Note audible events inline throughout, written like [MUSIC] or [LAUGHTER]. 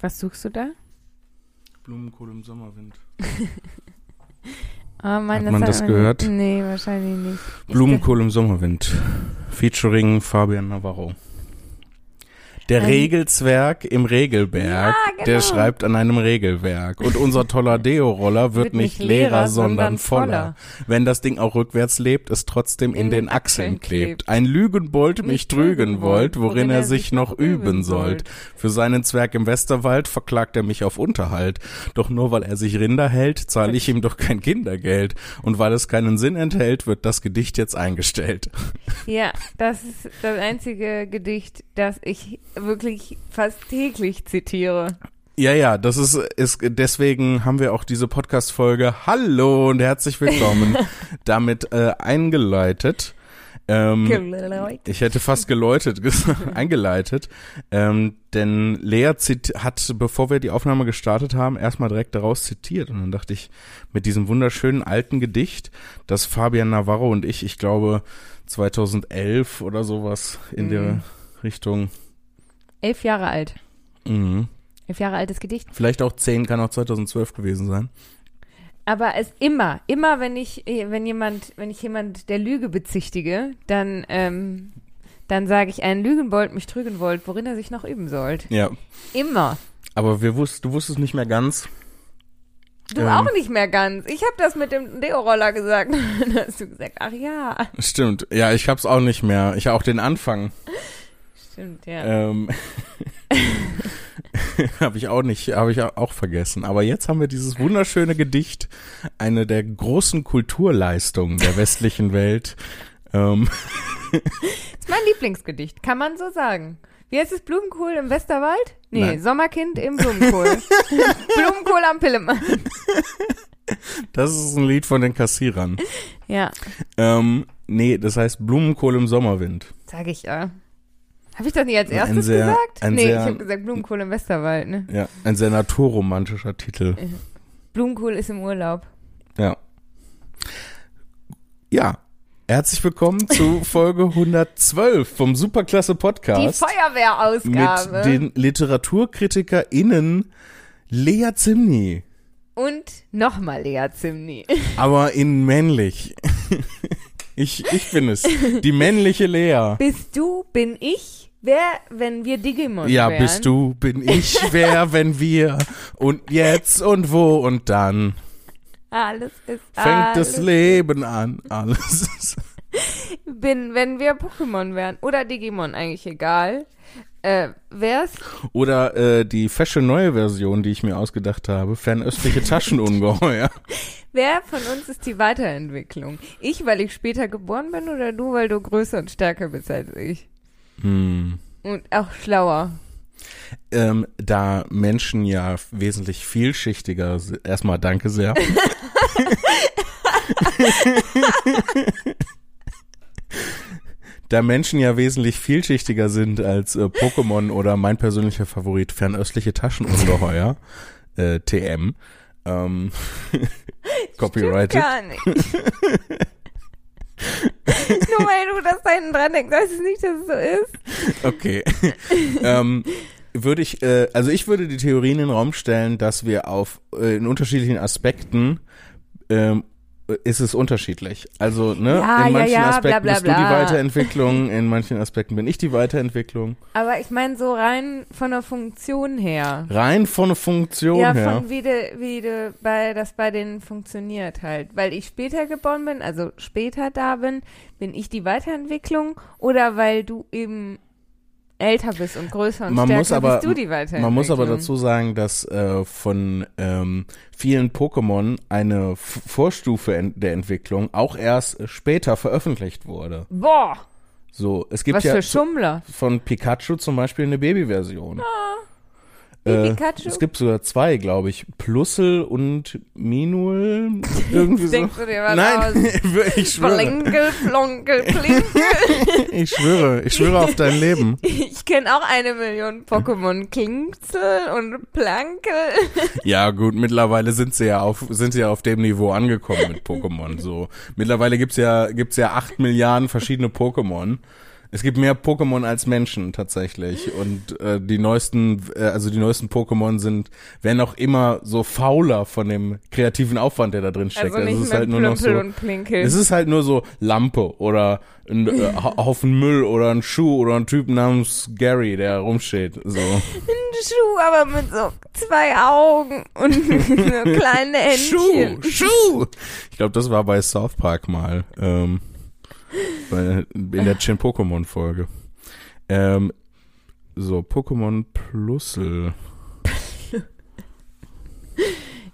Was suchst du da? Blumenkohl im Sommerwind. [LAUGHS] Ah, mein, Hat man das gehört? Nee, wahrscheinlich nicht. Ich Blumenkohl im Sommerwind. Featuring Fabian Navarro. Der Ähm. Regelzwerg im Regelberg, Ja, genau. der schreibt an einem Regelwerk. Und unser toller Deo-Roller wird, nicht leerer, sondern voller. Wenn das Ding auch rückwärts lebt, es trotzdem in, den Achseln klebt. Ein Lügenbold mich trügen wollt, worin er sich noch üben sollt. Für seinen Zwerg im Westerwald verklagt er mich auf Unterhalt. Doch nur weil er sich Rinder hält, zahle ich ihm doch kein Kindergeld. Und weil es keinen Sinn enthält, wird das Gedicht jetzt eingestellt. Ja, das ist das einzige Gedicht, das ich wirklich fast täglich zitiere. Ja, ja, das ist, ist deswegen haben wir auch diese Podcast-Folge Hallo und herzlich willkommen [LAUGHS] damit äh, eingeleitet. Ähm, ich hätte fast geläutet, [LAUGHS] eingeleitet, ähm, denn Lea hat, bevor wir die Aufnahme gestartet haben, erstmal direkt daraus zitiert und dann dachte ich, mit diesem wunderschönen alten Gedicht, das Fabian Navarro und ich, ich glaube 2011 oder sowas in Mhm. der Richtung, Elf Jahre alt. mhm. Elf Jahre altes Gedicht. vielleicht auch 10, kann auch 2012 gewesen sein. Aber es immer, immer wenn ich, wenn jemand, wenn ich jemand der Lüge bezichtige, dann, ähm, dann sage ich, ein Lügenbold mich trügen wollt, worin er sich noch üben sollt. Ja, Immer. aber wir wusst, du wusstest nicht mehr ganz, Du Ähm. auch nicht mehr ganz. Ich habe das mit dem Deo-Roller gesagt. [LAUGHS] Dann hast du gesagt, ach ja. Stimmt. Ja, ich hab's auch nicht mehr. Ich auch den Anfang. Stimmt, ja. Ähm, [LAUGHS] habe ich auch nicht, habe ich auch vergessen. Aber jetzt haben wir dieses wunderschöne Gedicht, eine der großen Kulturleistungen der westlichen Welt. Ähm, Das ist mein Lieblingsgedicht, kann man so sagen. Wie heißt es? Blumenkohl im Westerwald? Nee, Nein. Sommerkind im Blumenkohl. [LAUGHS] Blumenkohl am Pillemann. das ist ein Lied von den Kassierern. Ja, Ähm, nee, das heißt Blumenkohl im Sommerwind. sag ich ja. Habe ich das nicht als erstes sehr- gesagt? nee, sehr- ich habe gesagt Blumenkohl im Westerwald, ne? Ja, ein sehr naturromantischer Titel. Blumenkohl ist im Urlaub. Ja. Ja. Herzlich willkommen zu [LAUGHS] Folge 112 vom Superklasse Die Podcast Feuerwehrausgabe. mit den LiteraturkritikerInnen Lea Zimni, Und nochmal Lea Zimni. [LAUGHS] aber in männlich. [LAUGHS] Ich, ich bin es. Die männliche Lea. Bist du, bin ich, wer, wenn wir Digimon Ja, wären? bist du, bin ich, wer, [LAUGHS] wenn wir und jetzt und wo und dann Alles ist fängt alles. das Leben an. Alles [LAUGHS] ist Bin, wenn wir Pokémon wären. Oder Digimon, eigentlich egal. Äh, wär's? Oder äh, die fesche neue Version, die ich mir ausgedacht habe, fernöstliche Taschenungeheuer. [LAUGHS] Wer von uns ist die Weiterentwicklung? Ich, weil ich später geboren bin oder du, weil du größer und stärker bist als ich? Hm. Und auch schlauer. Ähm, da Menschen ja wesentlich vielschichtiger sind. Erstmal danke sehr. da Menschen ja wesentlich vielschichtiger sind als äh, Pokémon oder mein persönlicher Favorit fernöstliche Taschenungeheuer, äh, TM. Ähm, [LAUGHS] copyrighted. Gar nicht. Nur weil du das da hinten dran denkst, heißt es nicht, dass es so ist. Okay. ähm, würde ich, äh, also ich würde die Theorie in den Raum stellen, dass wir auf äh, in unterschiedlichen Aspekten ähm, ist es unterschiedlich. Also, ne, Ja, in ja, manchen ja, bla, Aspekten bla, bist du die bla. Weiterentwicklung, in manchen Aspekten bin ich die Weiterentwicklung. Aber ich meine so rein von der Funktion her. Rein von der Funktion ja, her. von wie, de, wie de bei, das bei denen funktioniert halt. Weil ich später geboren bin, also später da bin, bin ich die Weiterentwicklung oder weil du eben älter bist und größer und Man stärker muss aber- bist du die Weiterentwicklung. Man muss aber dazu sagen, dass äh, von ähm, vielen Pokémon eine F Vorstufe der Entwicklung auch erst später veröffentlicht wurde. Boah, So, es gibt was ja für zu- Schummler. von Pikachu zum Beispiel eine Babyversion. Wie Äh, es gibt sogar zwei, glaube ich. Plussel und Minul. [LAUGHS] Irgendwie so. Denkst du dir was Nein, aus? [LAUGHS] ich schwöre. Plinkel, plonkel, plinkel. Ich schwöre. Ich schwöre auf dein Leben. [LAUGHS] Ich kenne auch eine Million Pokémon. Klingsel und Plankel. Ja, gut, mittlerweile sind sie ja auf, sind sie ja auf dem Niveau angekommen mit Pokémon. So. Mittlerweile gibt's ja, gibt's ja acht Milliarden verschiedene Pokémon. Es gibt mehr Pokémon als Menschen tatsächlich und äh, die neuesten, äh, also die neuesten Pokémon sind, werden auch immer so fauler von dem kreativen Aufwand, der da drin steckt. Also nicht es ist halt nur noch so, es ist halt nur so Lampe oder ein äh, [LAUGHS] Ha- Haufen Müll oder ein Schuh oder ein Typ namens Gary, der rumsteht. So. ein Schuh, aber mit so zwei Augen und [LAUGHS] so kleine Händchen. Schuh, Schuh. Ich glaube, das war bei South Park mal. Ähm, in der Chin Pokémon Folge. Ähm, so, Pokémon Plusel. [LAUGHS]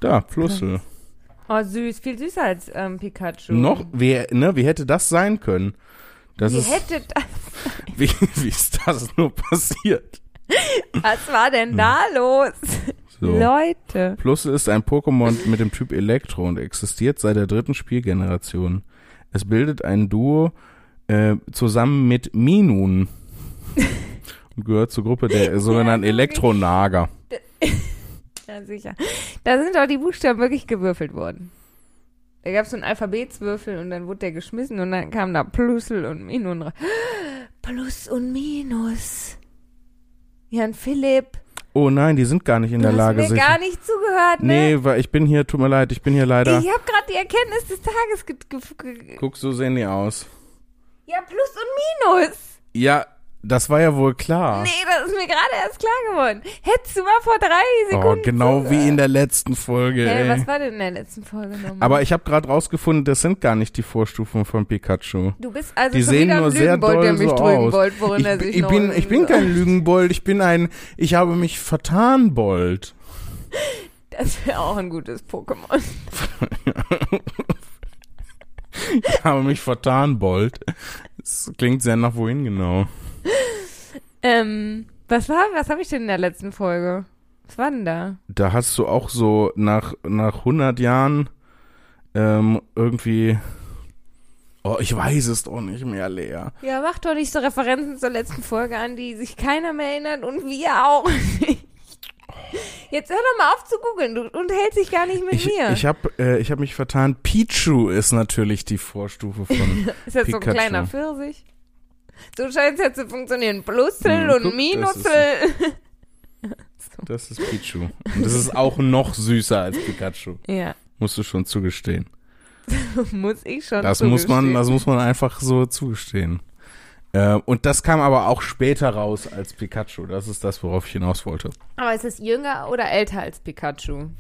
Da, Plusel. Oh, süß. Viel süßer als ähm, Pikachu. Noch, wie, ne, wie hätte das sein können? Das Wie ist, hätte das, [LAUGHS] wie, wie ist das nur passiert? was war denn da los? Hm. So. Leute. Plusel ist ein Pokémon mit dem Typ Elektro und existiert seit der dritten Spielgeneration. Es bildet ein Duo äh, zusammen mit Minun [LAUGHS] und gehört zur Gruppe der sogenannten Elektronager. [LAUGHS] Ja, sicher. Da sind doch die Buchstaben wirklich gewürfelt worden. Da gab es so einen Alphabetswürfel und dann wurde der geschmissen und dann kam da Plusel und Minus. [GASPS] rein. Plus und Minus. Jan Philipp. Oh nein, die sind gar nicht in Du der hast Lage, mir sich. gar nicht zugehört, ne? Nee, weil ich bin hier, tut mir leid, ich bin hier leider. Ich habe gerade die Erkenntnis des Tages ge ge ge Guck, so sehen die aus. Ja, Plus und Minus. Ja, das war ja wohl klar. Nee, das ist mir gerade erst klar geworden. Hättest du mal vor drei oh, Sekunden genau wie zugehört. in der letzten Folge. Hey, ey. was war denn in der letzten Folge nochmal? Aber ich habe gerade rausgefunden, das sind gar nicht die Vorstufen von Pikachu. du bist also die sehen nur ein sehr Lügenbold, der doll mich so drücken aus. wollte, worin Ich, er sich ich, bin, ich bin so- kein Lügenbold, ich bin ein, ich habe mich vertan, Bold. Das wäre auch ein gutes Pokémon. [LAUGHS] Ich habe mich vertan, Bold. Das klingt sehr nach wohin genau. [LAUGHS] Ähm, was war, was habe ich denn in der letzten Folge? Was war denn da? Da hast du auch so nach, nach 100 Jahren ähm, irgendwie, oh, ich weiß es doch nicht mehr, Lea. Ja, mach doch nicht so Referenzen zur letzten Folge an, die sich keiner mehr erinnert und wir auch nicht. Jetzt hör doch mal auf zu googeln, du unterhältst dich gar nicht mit Ich, mir. ich habe äh, ich hab mich vertan. Pichu ist natürlich die Vorstufe von [LAUGHS] ist das so ein Pikachu. kleiner Pfirsich? So scheint es ja zu funktionieren. Plusel Hm, und guck, das Minusel. [LAUGHS] Das ist Pichu. Und das ist auch noch süßer als Pikachu. Ja, Musst du schon zugestehen. [LAUGHS] muss ich schon Das muss man, zugestehen. das muss man einfach so zugestehen. Äh, und das kam aber auch später raus als Pikachu. Das ist das, worauf ich hinaus wollte. Aber ist es jünger oder älter als Pikachu?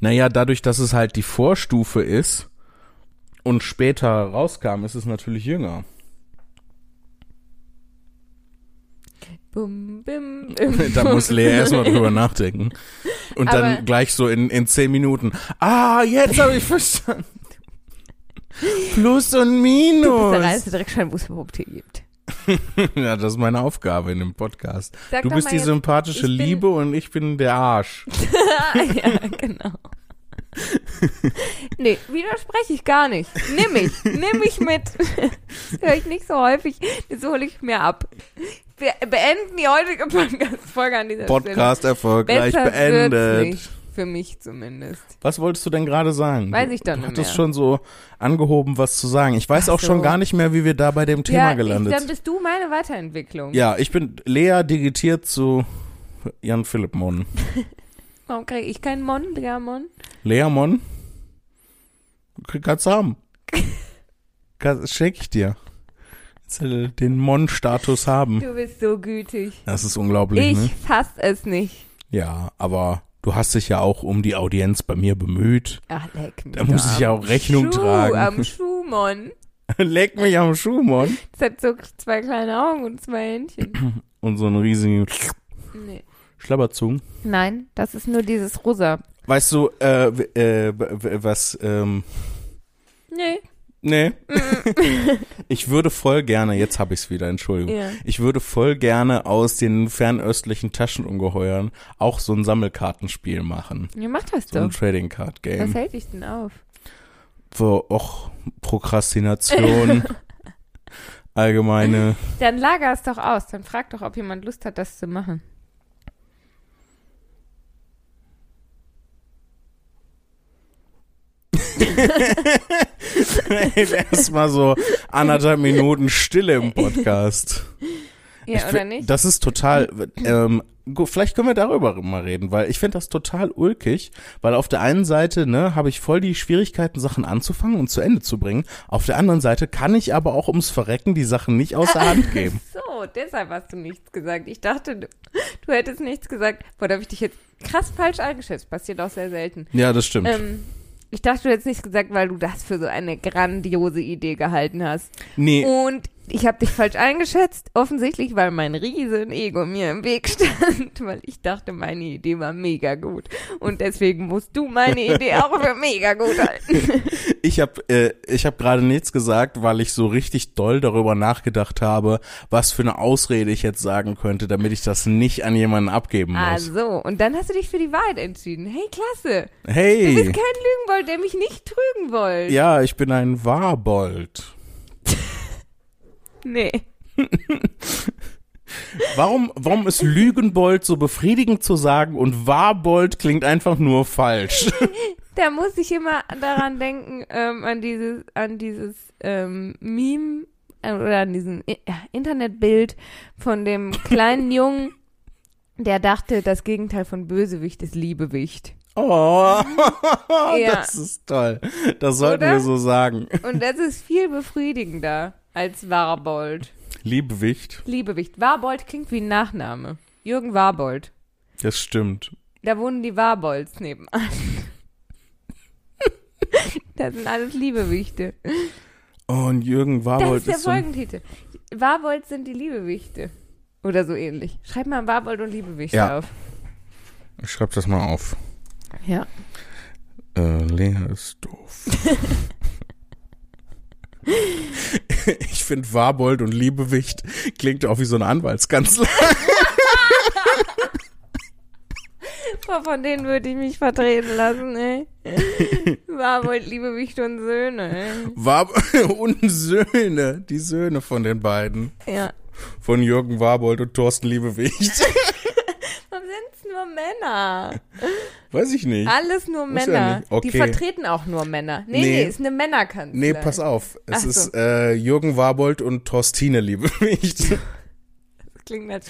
Naja, dadurch, dass es halt die Vorstufe ist und später rauskam, ist es natürlich jünger. Bum, bim, [LAUGHS] bim, da muss Lea erstmal drüber nachdenken. Und Aber- dann gleich so in, in zehn Minuten. Ah, jetzt habe ich verstanden. [LAUGHS] Plus und Du bist der Minus. reinste Dreckschein, wo es überhaupt hier gibt. [LAUGHS] Ja, das ist meine Aufgabe in dem Podcast. Sag Du bist die jetzt, sympathische Liebe und ich bin der Arsch. ja, genau. nee, widerspreche ich gar nicht. Nimm mich, nimm mich mit. Das höre ich nicht so häufig, das hole ich mir ab. Wir beenden die heutige Podcast-Folge an dieser Podcast Stelle. erfolgreich Besser beendet. nicht. Für mich zumindest. Was wolltest du denn gerade sagen? Weiß Du- ich doch Du nicht hattest mehr. schon so angehoben, was zu sagen. Ich weiß Ach auch schon so. gar nicht mehr, wie wir da bei dem Thema ja, gelandet ich, dann sind. bist du meine Weiterentwicklung. Ja, ich bin Lea digitiert zu Jan Philipp Mon. [LAUGHS] Warum kriege ich keinen Mon, Digga, Mon? Lea Mon? Kannst du haben. [LAUGHS] Kann- Schenk ich dir. Äh, den Mon-Status haben. Du bist so gütig. Das ist unglaublich, Ich ne? fass es nicht. Ja, aber du hast dich ja auch um die Audienz bei mir bemüht. Ach, leck mich. Da muss ich ja auch Rechnung Schuh, tragen. Am Schuh, Mon. [LAUGHS] Leck mich am Schuh, Mon. Das hat so zwei kleine Augen und zwei Händchen. [CLEARS THROAT] Und so einen riesigen Nee. Schlabberzungen. Nein, das ist nur dieses Rosa. Weißt du, äh, äh, was, ähm, Nee. Nee. [LAUGHS] ich würde voll gerne, jetzt habe ich's wieder, Entschuldigung. Ja. Ich würde voll gerne aus den fernöstlichen Taschenungeheuern auch so ein Sammelkartenspiel machen. Ja, mach das So ein doch. Trading Card Was Game. hält dich denn auf? Wo auch Prokrastination, [LAUGHS] allgemeine. Dann lager es doch aus. Dann frag doch, ob jemand Lust hat, das zu machen. [LAUGHS] Erstmal so anderthalb Minuten Stille im Podcast. Ja, Ich oder nicht? Das ist total, ähm, gu- vielleicht können wir darüber mal reden, weil ich finde das total ulkig, weil auf der einen Seite, ne, habe ich voll die Schwierigkeiten, Sachen anzufangen und zu Ende zu bringen. Auf der anderen Seite kann ich aber auch ums Verrecken die Sachen nicht aus der Hand [LAUGHS] geben. So, deshalb hast du nichts gesagt. Ich dachte, du, du hättest nichts gesagt. Boah, da habe ich dich jetzt krass falsch eingeschätzt. Passiert auch sehr selten. Ja, das stimmt. Ähm, ich dachte, du hättest nichts gesagt, weil du das für so eine grandiose Idee gehalten hast. nee, Und ich habe dich falsch eingeschätzt, offensichtlich, weil mein riesen Ego mir im Weg stand, [LAUGHS] weil ich dachte, meine Idee war mega gut. Und deswegen musst du meine Idee auch für mega gut halten. [LAUGHS] ich habe äh, ich hab gerade nichts gesagt, weil ich so richtig doll darüber nachgedacht habe, was für eine Ausrede ich jetzt sagen könnte, damit ich das nicht an jemanden abgeben muss. Also, und dann hast du dich für die Wahrheit entschieden. Hey, klasse. Du hey, bist kein Lügenbold, der mich nicht trügen wollte. ja, ich bin ein Warbold. Nee. [LAUGHS] Warum, warum ist Lügenbold so befriedigend zu sagen und Warbold klingt einfach nur falsch? [LAUGHS] Da muss ich immer daran denken, ähm, an dieses, an dieses ähm, Meme äh, oder an diesen I ja, Internetbild von dem [LAUGHS] kleinen Jungen, der dachte, das Gegenteil von Bösewicht ist Liebewicht. Oh, Ja. das ist toll. Das sollten Oder? wir so sagen. Und das ist viel befriedigender als Warbold. Liebewicht, Liebewicht. Warbold klingt wie ein Nachname. Jürgen Warbold. das stimmt. Da wohnen die Warbolds nebenan. [LAUGHS] Das sind alles Liebewichte. Und Jürgen Das Warbold ist der ist so ein, Folgentitel. Warbolds sind die Liebewichte. Oder so ähnlich. Schreib mal Warbold und Liebewichte Ja. auf. Ich schreib das mal auf. Ja. Äh, Lea ist doof. [LAUGHS] finde Warbold und Liebewicht klingt auch wie so eine Anwaltskanzlei. [LAUGHS] Von denen würde ich mich vertreten lassen, ey. [LAUGHS] Warbold, Liebewicht und Söhne, ey. War [LAUGHS] und Söhne, die Söhne von den beiden. Ja. Von Jürgen Warbold und Thorsten Liebewicht. Warum sind's nur Männer? [LAUGHS] Weiß ich nicht. Alles nur Muss ja Männer. nicht. Okay. Die vertreten auch nur Männer. Nee, Nee. nee, ist eine Männerkanzlei. Nee, pass auf. Es so. ist äh, Jürgen Warbold und Torstine Liebewicht. [LAUGHS] Das klingt nett.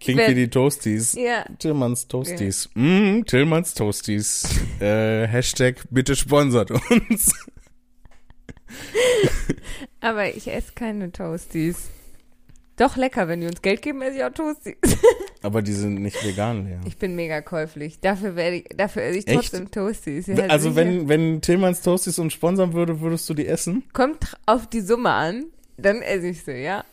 Klingt wie die Toasties. Ja. Tillmanns Toasties. Mm, Tillmanns Toasties. [LAUGHS] äh, Hashtag bitte sponsert uns. Aber ich esse keine Toasties. Doch lecker, wenn die uns Geld geben, esse ich auch Toasties. [LAUGHS] Aber die sind nicht vegan, Lea. Ich bin mega käuflich. Dafür werde ich, dafür esse ich Echt? trotzdem Toasties. Ja, also sicher. wenn, wenn Tillmanns Toasties uns sponsern würde, würdest du die essen? Kommt auf die Summe an, dann esse ich sie, ja.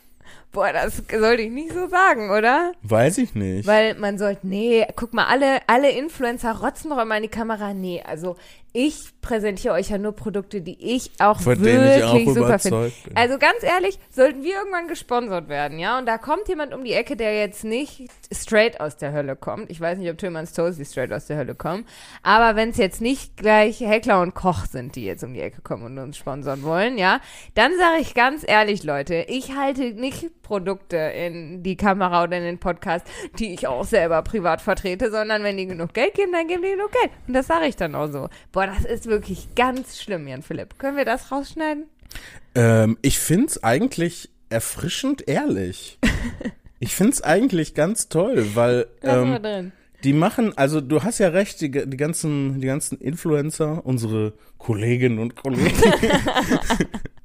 Boah, das sollte ich nicht so sagen, oder? Weiß ich nicht. Weil man sollte, nee, guck mal, alle, alle Influencer rotzen doch immer in die Kamera. Nee, also ich präsentiere euch ja nur Produkte, die ich auch Von wirklich ich auch super finde. bin. Also ganz ehrlich, sollten wir irgendwann gesponsert werden, ja, und da kommt jemand um die Ecke, der jetzt nicht straight aus der Hölle kommt. Ich weiß nicht, ob Tillmanns Toasty straight aus der Hölle kommen, aber wenn es jetzt nicht gleich Heckler und Koch sind, die jetzt um die Ecke kommen und uns sponsern wollen, ja, dann sage ich ganz ehrlich, Leute, ich halte nicht Produkte in die Kamera oder in den Podcast, die ich auch selber privat vertrete, sondern wenn die genug Geld geben, dann geben die genug Geld. Und das sage ich dann auch so. Boah, das ist wirklich ganz schlimm, Jan Philipp. Können wir das rausschneiden? Ähm, ich find's eigentlich erfrischend ehrlich. [LAUGHS] Ich find's eigentlich ganz toll, weil ähm, die machen, also du hast ja recht, die, die ganzen, die ganzen Influencer, unsere Kolleginnen und Kollegen, [LAUGHS]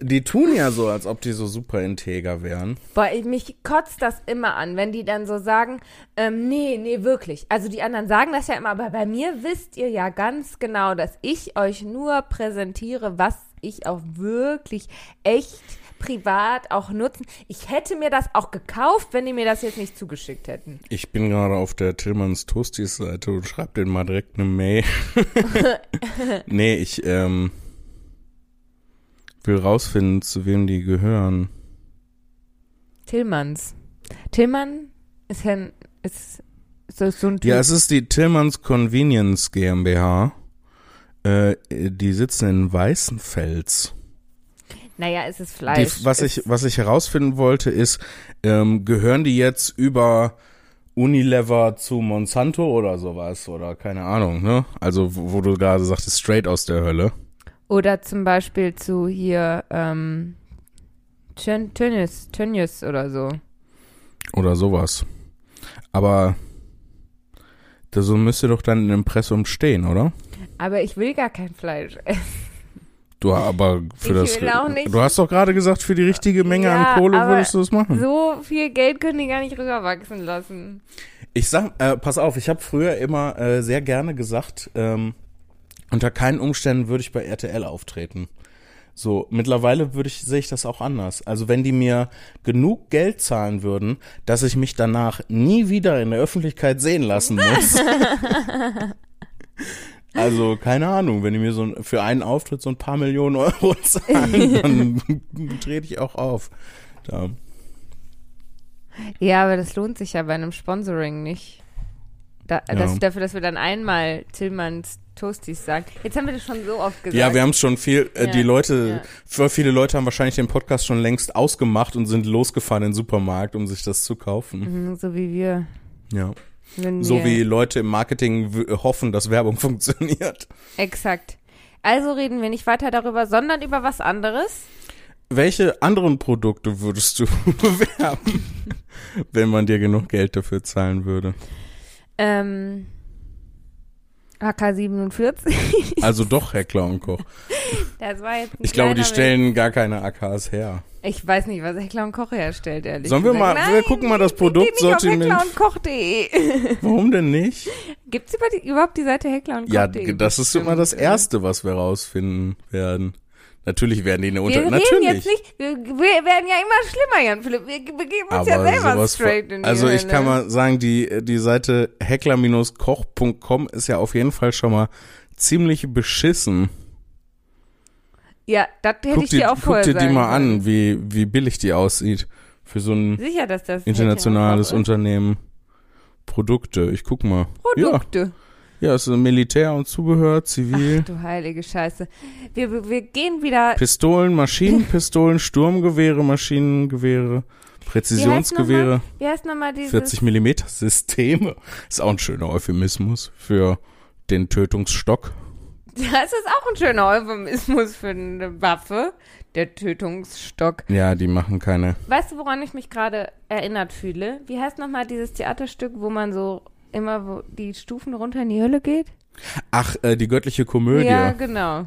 die tun ja so, als ob die so super integer wären. Boah, ich, mich kotzt das immer an, wenn die dann so sagen, ähm, nee, nee, wirklich. Also die anderen sagen das ja immer, aber bei mir wisst ihr ja ganz genau, dass ich euch nur präsentiere, was ich auch wirklich echt privat auch nutzen. Ich hätte mir das auch gekauft, wenn die mir das jetzt nicht zugeschickt hätten. Ich bin gerade auf der Tillmanns Toasties Seite und schreib denen mal direkt eine Mail. [LAUGHS] [LAUGHS] nee, ich ähm, will rausfinden, zu wem die gehören. Tillmanns. Tillmann ist ja ein, ist, so, so ein Typ. Ja, es ist die Tillmanns Convenience GmbH. Äh, die sitzen in Weißenfels. naja, es ist Die, Fleisch. was Es- ich, was ich herausfinden wollte, ist, ähm, gehören die jetzt über Unilever zu Monsanto oder sowas? Oder keine Ahnung, ne? Also, wo, wo du gerade sagtest, straight aus der Hölle. Oder zum Beispiel zu hier ähm, Tönnies, Tönnies oder so. Oder sowas. Aber so müsste doch dann im Impressum stehen, oder? Aber ich will gar kein Fleisch essen. Du aber für Ich das. will auch nicht- Du hast doch gerade gesagt, für die richtige Menge Ja, an Kohle würdest du das machen. So viel Geld können die gar nicht rüberwachsen lassen. Ich sag, äh, pass auf, ich habe früher immer äh, sehr gerne gesagt, ähm, unter keinen Umständen würde ich bei RTL auftreten. So, mittlerweile würde ich, sehe ich das auch anders. Also wenn die mir genug Geld zahlen würden, dass ich mich danach nie wieder in der Öffentlichkeit sehen lassen muss. [LAUGHS] also, keine Ahnung, wenn die mir so ein, für einen Auftritt so ein paar Millionen Euro [LAUGHS] zahlen, dann trete ich auch auf. Da. Ja, aber das lohnt sich ja bei einem Sponsoring nicht. Da, Ja. das, dafür, dass wir dann einmal Tillmanns Toasties sagen. Jetzt haben wir das schon so oft gesagt. Ja, wir haben es schon viel, äh, Ja, die Leute, ja. viele Leute haben wahrscheinlich den Podcast schon längst ausgemacht und sind losgefahren in den Supermarkt, um sich das zu kaufen. Mhm, So wie wir. Ja. Wenn So wir wie Leute im Marketing w- hoffen, dass Werbung [LAUGHS] funktioniert. Exakt. Also reden wir nicht weiter darüber, sondern über was anderes. Welche anderen Produkte würdest du [LAUGHS] bewerben, [LAUGHS] wenn man dir genug Geld dafür zahlen würde? Ähm, AK-47. Also doch Heckler und Koch. Das war jetzt Ich glaube, die stellen gar keine AKs her. Ich weiß nicht, was Heckler und Koch herstellt, ehrlich Sollen wir gesagt. mal- Nein, wir gucken mal das Geh nicht auf Produktsortiment. Heckler und Koch.de. [LAUGHS] Warum denn nicht? Gibt's über die, überhaupt die Seite Heckler und Ja, Koch.de? das ist immer das Erste, was wir rausfinden werden. Natürlich werden die eine Wir Unter... reden Natürlich. jetzt nicht, wir, wir werden ja immer schlimmer, Jan Philipp. Wir begeben uns ja selber straight in die Also ich Hölle. kann mal sagen, die, die Seite heckler-koch.com ist ja auf jeden Fall schon mal ziemlich beschissen. Ja, das hätte Guck ich dir dir, auch guck vorher dir die mal können. an, wie, wie billig die aussieht. Für so ein Sicher, das internationales Unternehmen. Produkte, ich guck mal. Produkte. Ja, ja, es ist Militär und Zubehör, zivil. Ach, du heilige Scheiße. Wir, wir, gehen wieder. Pistolen, Maschinenpistolen, [LAUGHS] Sturmgewehre, Maschinengewehre, Präzisionsgewehre, Wie heißt nochmal dieses? 40 Millimeter Systeme. Ist auch ein schöner Euphemismus für den Tötungsstock. Das ist auch ein schöner Euphemismus für eine Waffe. Der Tötungsstock. Ja, die machen keine. Weißt du, woran ich mich gerade erinnert fühle? Wie heißt nochmal dieses Theaterstück, wo man so immer wo die Stufen runter in die Hölle geht? Ach, äh, die göttliche Komödie. Ja, genau.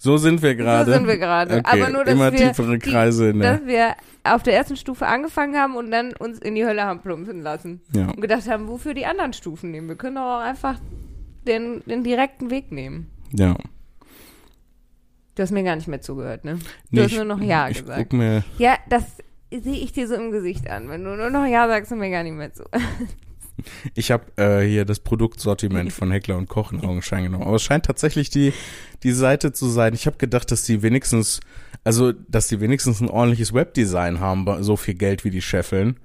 So sind wir gerade. So sind wir gerade. Okay, Aber nur, dass immer wir, tiefere Kreise der. dass wir auf der ersten Stufe angefangen haben und dann uns in die Hölle haben plumpsen lassen. Ja. Und gedacht haben, wofür die anderen Stufen nehmen? Wir können doch auch einfach den, den direkten Weg nehmen. ja. Du hast mir gar nicht mehr zugehört, ne? Du Nee, hast nur noch Ja ich gesagt. Guck mir, Ja, das sehe ich dir so im Gesicht an. Wenn du nur noch Ja sagst, und mir gar nicht mehr zu. [LAUGHS] ich habe äh, hier das Produktsortiment [LAUGHS] von Heckler und Koch in Augenschein genommen. Aber es scheint tatsächlich die, die Seite zu sein. Ich habe gedacht, dass die wenigstens, also, dass die wenigstens ein ordentliches Webdesign haben, so viel Geld wie die scheffeln.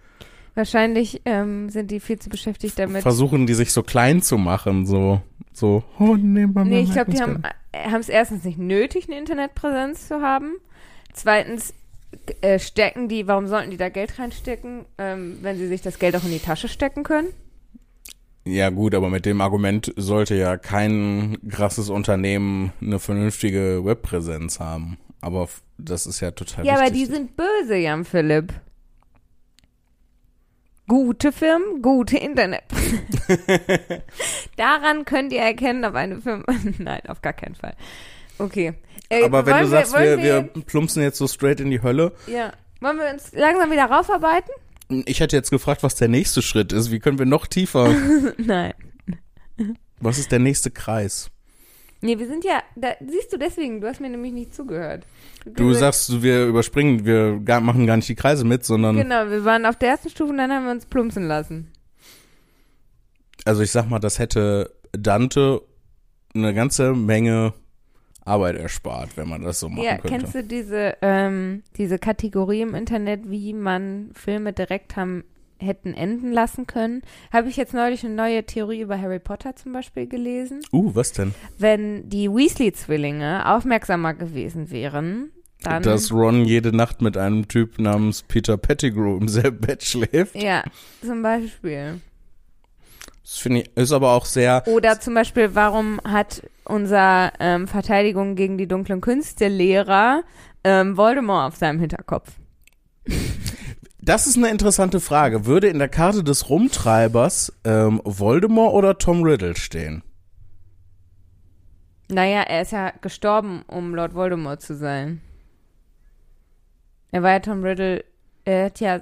Wahrscheinlich ähm, sind die viel zu beschäftigt damit. Versuchen die sich so klein zu machen, so, so, oh, wir mal. Nee, ich glaube, die uns haben es erstens nicht nötig, eine Internetpräsenz zu haben. Zweitens äh, stecken die, warum sollten die da Geld reinstecken, ähm, wenn sie sich das Geld auch in die Tasche stecken können? Ja, gut, aber mit dem Argument sollte ja kein krasses Unternehmen eine vernünftige Webpräsenz haben. Aber das ist ja total Ja, aber wichtig. die sind böse, Jan Philipp. Gute Firmen, gute Internet. [LAUGHS] Daran könnt ihr erkennen, ob eine Firma. [LAUGHS] Nein, auf gar keinen Fall. Okay. Äh, Aber wenn du sagst, wollen wir, wir plumpsen jetzt so straight in die Hölle, Ja. Wollen wir uns langsam wieder raufarbeiten? Ich hätte jetzt gefragt, was der nächste Schritt ist. Wie können wir noch tiefer? [LAUGHS] Nein. was ist der nächste Kreis? Nee, wir sind ja, da, siehst du deswegen, du hast mir nämlich nicht zugehört. Du sagst, wir überspringen, wir gar, machen gar nicht die Kreise mit, sondern, Genau, wir waren auf der ersten Stufe und dann haben wir uns plumpsen lassen. also ich sag mal, das hätte Dante eine ganze Menge Arbeit erspart, wenn man das so machen ja, könnte. kennst du diese, ähm, diese Kategorie im Internet, wie man Filme direkt haben, hätten enden lassen können? Habe ich jetzt neulich eine neue Theorie über Harry Potter zum Beispiel gelesen. Uh, was denn? Wenn die Weasley-Zwillinge aufmerksamer gewesen wären, dann. Dass Ron jede Nacht mit einem Typ namens Peter Pettigrew im selben Bett schläft. ja, zum Beispiel. Das finde ich, ist aber auch sehr. Oder zum Beispiel, warum hat unser ähm, Verteidigung gegen die dunklen Künste Lehrer ähm, Voldemort auf seinem Hinterkopf? [LAUGHS] Das ist eine interessante Frage. Würde in der Karte des Rumtreibers ähm, Voldemort oder Tom Riddle stehen? Naja, er ist ja gestorben, um Lord Voldemort zu sein. Er war ja Tom Riddle, er hat ja,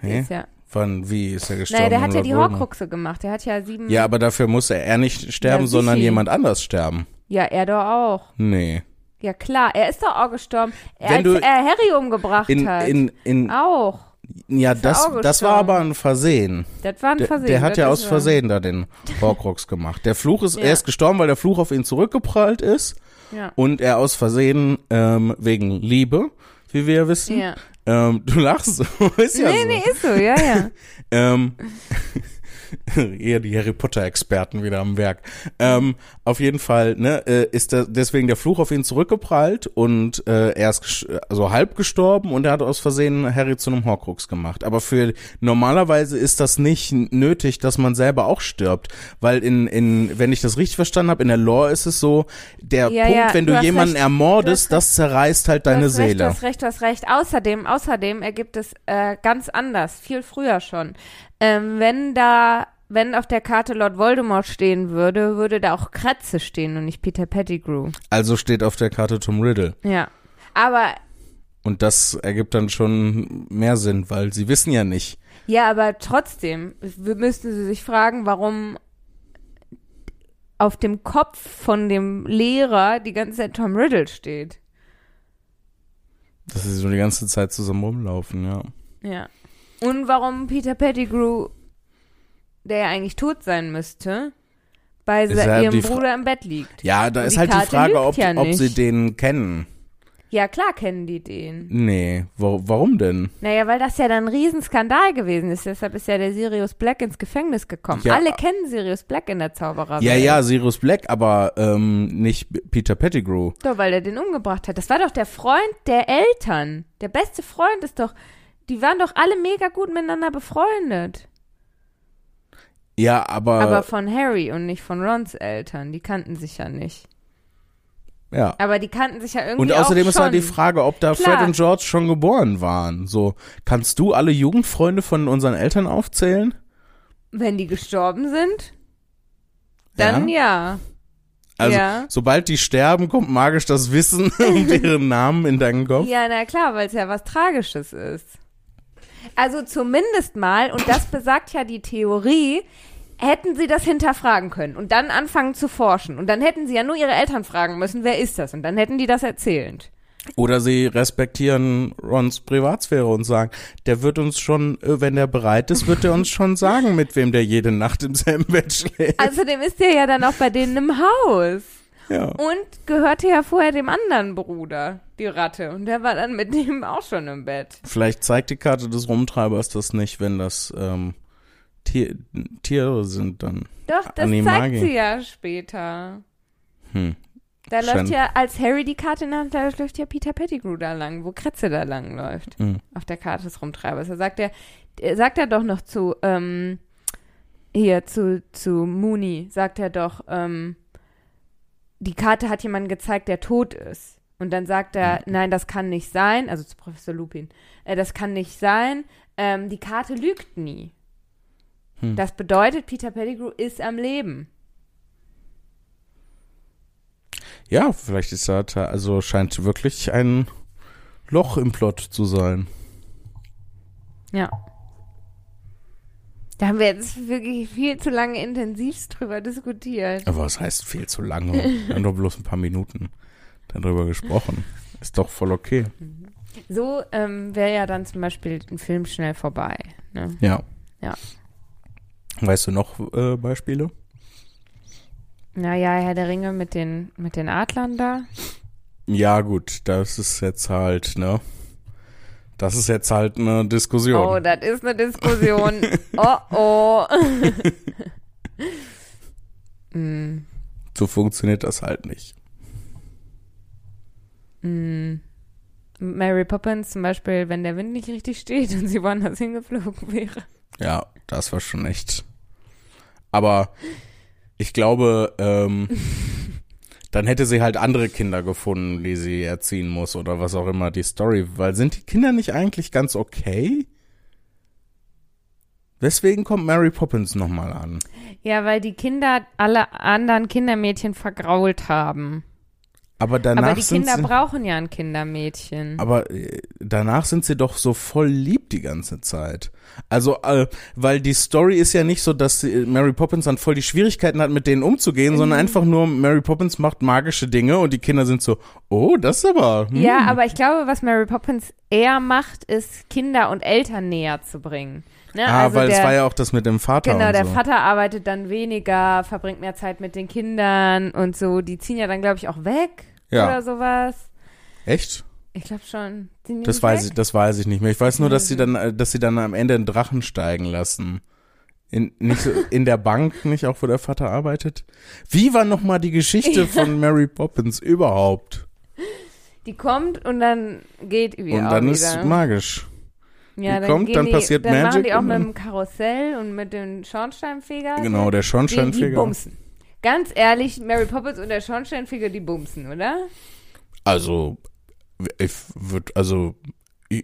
Hä? ist ja Wann, wie ist er gestorben? Naja, der hat ja die? Horcruxe gemacht. Der hat ja sieben. Ja, aber dafür musste er nicht sterben, Ja, sondern jemand anders sterben. Ja, er doch auch. Nee. Ja, klar. Er ist doch auch gestorben. Er, Wenn als du er Harry umgebracht In, hat. in, in, auch. ja, er das, das war aber ein Versehen. Das war ein Der, Versehen. der hat das ja aus. Versehen da den Horcrux [LAUGHS] gemacht. Der Fluch ist, Ja. er ist gestorben, weil der Fluch auf ihn zurückgeprallt ist Ja. und er aus Versehen ähm, wegen Liebe, wie wir wissen. ja. Ähm, du lachst, so, [LAUGHS] ist ja nee, so. nee, ist so, ja, ja. [LAUGHS] Ähm, [LAUGHS] [LAUGHS] eher die Harry Potter Experten wieder am Werk. Ähm, auf jeden Fall, ne, äh, ist der, deswegen der Fluch auf ihn zurückgeprallt und äh, er ist also halb gestorben und er hat aus Versehen Harry zu einem Horcrux gemacht. Aber für normalerweise ist das nicht nötig, dass man selber auch stirbt, weil in in wenn ich das richtig verstanden habe, in der Lore ist es so, der Ja, Punkt, ja, wenn du, du jemanden recht. ermordest, Du das zerreißt halt deine hast recht, Seele. Du hast recht, du hast recht. Außerdem, außerdem ergibt es äh, ganz anders, viel früher schon. Ähm, wenn da, wenn auf der Karte Lord Voldemort stehen würde, würde da auch Kratze stehen und nicht Peter Pettigrew. Also steht auf der Karte Tom Riddle. Ja. Aber, Und das ergibt dann schon mehr Sinn, weil sie wissen ja nicht. ja, aber trotzdem, müssten Sie sich fragen, warum auf dem Kopf von dem Lehrer die ganze Zeit Tom Riddle steht. Dass sie so die ganze Zeit zusammen rumlaufen, ja. Ja. Und warum Peter Pettigrew, der ja eigentlich tot sein müsste, bei ja ihrem die Fra- Bruder im Bett liegt. Ja, da Und ist die halt die Karte Frage, lügt ob, ja ob sie den kennen. Ja, klar kennen die den. Nee, wo, warum denn? Naja, weil das ja dann ein Riesenskandal gewesen ist. Deshalb ist ja der Sirius Black ins Gefängnis gekommen. Ja. Alle kennen Sirius Black in der Zauberer. Ja, ja, Sirius Black, aber ähm, nicht Peter Pettigrew. Doch, weil er den umgebracht hat. Das war doch der Freund der Eltern. Der beste Freund ist doch. Die waren doch alle mega gut miteinander befreundet. Ja, aber, Aber von Harry und nicht von Rons Eltern. Die kannten sich ja nicht. ja. Aber die kannten sich ja irgendwie Und außerdem auch ist halt die. Frage, ob da Klar. Fred und George schon geboren waren. So, kannst du alle Jugendfreunde von unseren Eltern aufzählen? Wenn die gestorben sind, dann ja. Also, Ja. sobald die sterben, kommt magisch das Wissen [LAUGHS] um deren Namen in deinen Kopf. Ja, na klar, weil es ja was Tragisches ist. Also zumindest mal, und das besagt ja die Theorie, hätten sie das hinterfragen können und dann anfangen zu forschen. Und dann hätten sie ja nur ihre Eltern fragen müssen, wer ist das? Und dann hätten die das erzählt. Oder sie respektieren Rons Privatsphäre und sagen, der wird uns schon, äh, wenn er bereit ist, wird er uns schon [LAUGHS] sagen, mit wem der jede Nacht im selben Bett schläft. Außerdem ist der ja dann auch bei denen im Haus. Ja. Und gehörte ja vorher dem anderen Bruder, die Ratte. Und der war dann mit dem auch schon im Bett. Vielleicht zeigt die Karte des Rumtreibers das nicht, wenn das ähm, Tier, Tiere sind dann. Doch, das Animagi. zeigt sie ja später. Hm. Da Schein- läuft ja, als Harry die Karte in der Hand hat, läuft ja Peter Pettigrew da lang, wo Kretze da lang läuft. Hm. Auf der Karte des Rumtreibers. Da sagt er, er sagt er doch noch zu, ähm, hier, zu, zu Mooney, sagt er doch, ähm, die Karte hat jemanden gezeigt, der tot ist. Und dann sagt er, nein, das kann nicht sein, also zu Professor Lupin, äh, das kann nicht sein, ähm, die Karte lügt nie. Hm. Das bedeutet, Peter Pettigrew ist am Leben. Ja, vielleicht ist da, ta- also scheint wirklich ein Loch im Plot zu sein. Ja. Da haben wir jetzt wirklich viel zu lange intensivst drüber diskutiert. Aber was heißt viel zu lange? Wir haben doch bloß ein paar Minuten darüber gesprochen. Ist doch voll okay. So ähm, wäre ja dann zum Beispiel ein Film schnell vorbei. Ne? Ja. Ja. Weißt du noch äh, Beispiele? Naja, Herr der Ringe mit den, mit den Adlern da. Ja, gut, das ist jetzt halt, ne? Das ist jetzt halt eine Diskussion. Oh, das ist eine Diskussion. [LAUGHS] oh, oh. [LAUGHS] mm, So funktioniert das halt nicht. mm. Mary Poppins zum Beispiel, wenn der Wind nicht richtig steht und sie woanders hingeflogen wäre. Ja, das war schon echt Aber ich glaube, ähm, [LAUGHS] dann hätte sie halt andere Kinder gefunden, die sie erziehen muss oder was auch immer die Story. Weil sind die Kinder nicht eigentlich ganz okay? Weswegen kommt Mary Poppins nochmal an? Ja, weil die Kinder alle anderen Kindermädchen vergrault haben. Aber danach Aber die sind Kinder sie, brauchen ja ein Kindermädchen. aber äh, danach sind sie doch so voll lieb die ganze Zeit. Also, äh, weil die Story ist ja nicht so, dass sie, Mary Poppins dann voll die Schwierigkeiten hat, mit denen umzugehen, sondern Mhm. einfach nur Mary Poppins macht magische Dinge und die Kinder sind so, oh, das ist aber. Hm. Ja, aber ich glaube, was Mary Poppins eher macht, ist Kinder und Eltern näher zu bringen. Ne? Ah, also weil der, es war ja auch das mit dem Vater Genau, der so. Vater arbeitet dann weniger, verbringt mehr Zeit mit den Kindern und so. Die ziehen ja dann, glaube ich, auch weg Ja. oder sowas. Echt? Ich glaube schon. Das weiß weg? ich, das weiß ich nicht mehr. Ich weiß nur, dass sie Mhm. dann, äh, dass sie dann am Ende einen Drachen steigen lassen. In, nicht in der Bank, nicht auch, wo der Vater arbeitet. Wie war nochmal die Geschichte von Mary Poppins überhaupt? Die kommt und dann geht die und dann wieder. ist magisch. Ja, die dann kommt, dann die, passiert dann machen Magic die auch mit dem Karussell und mit dem Schornsteinfeger. Genau, der Die, die Schornsteinfeger. bumsen. Ganz ehrlich, Mary Poppins und der Schornsteinfeger, die bumsen, oder? Also, ich würde, also,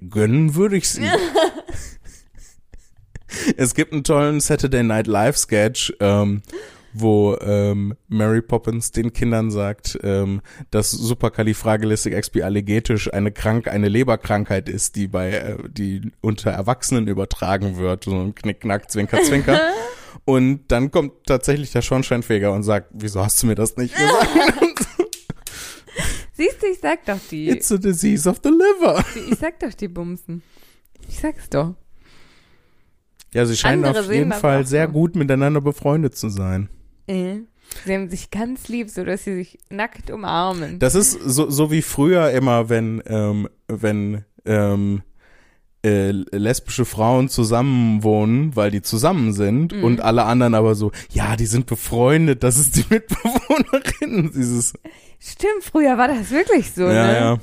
gönnen würde ich sie. [LAUGHS] es gibt einen tollen Saturday Night Live Sketch, ähm, wo ähm, Mary Poppins den Kindern sagt, ähm, dass Superkalifragilistikexpialigetisch eine krank eine Leberkrankheit ist, die bei äh, die unter Erwachsenen übertragen wird, so ein Knickknack Zwinker Zwinker. [LAUGHS] Und dann kommt tatsächlich der Schornsteinfeger und sagt, wieso hast du mir das nicht gesagt? [LAUGHS] Siehst du, ich sag doch die. It's a disease of the liver. Ich sag doch die Bumsen. Ich sag's doch. Ja, sie scheinen Andere auf jeden Fall sehr gut miteinander befreundet zu sein. Äh. Sie haben sich ganz lieb, so dass sie sich nackt umarmen. Das ist so, so wie früher immer, wenn, ähm, wenn ähm, äh, lesbische Frauen zusammenwohnen, weil die zusammen sind Mhm. und alle anderen aber so, ja, die sind befreundet, das ist die [LAUGHS] Mitbewohnerin. Dieses, Stimmt, früher war das wirklich so, ja, ne? ja.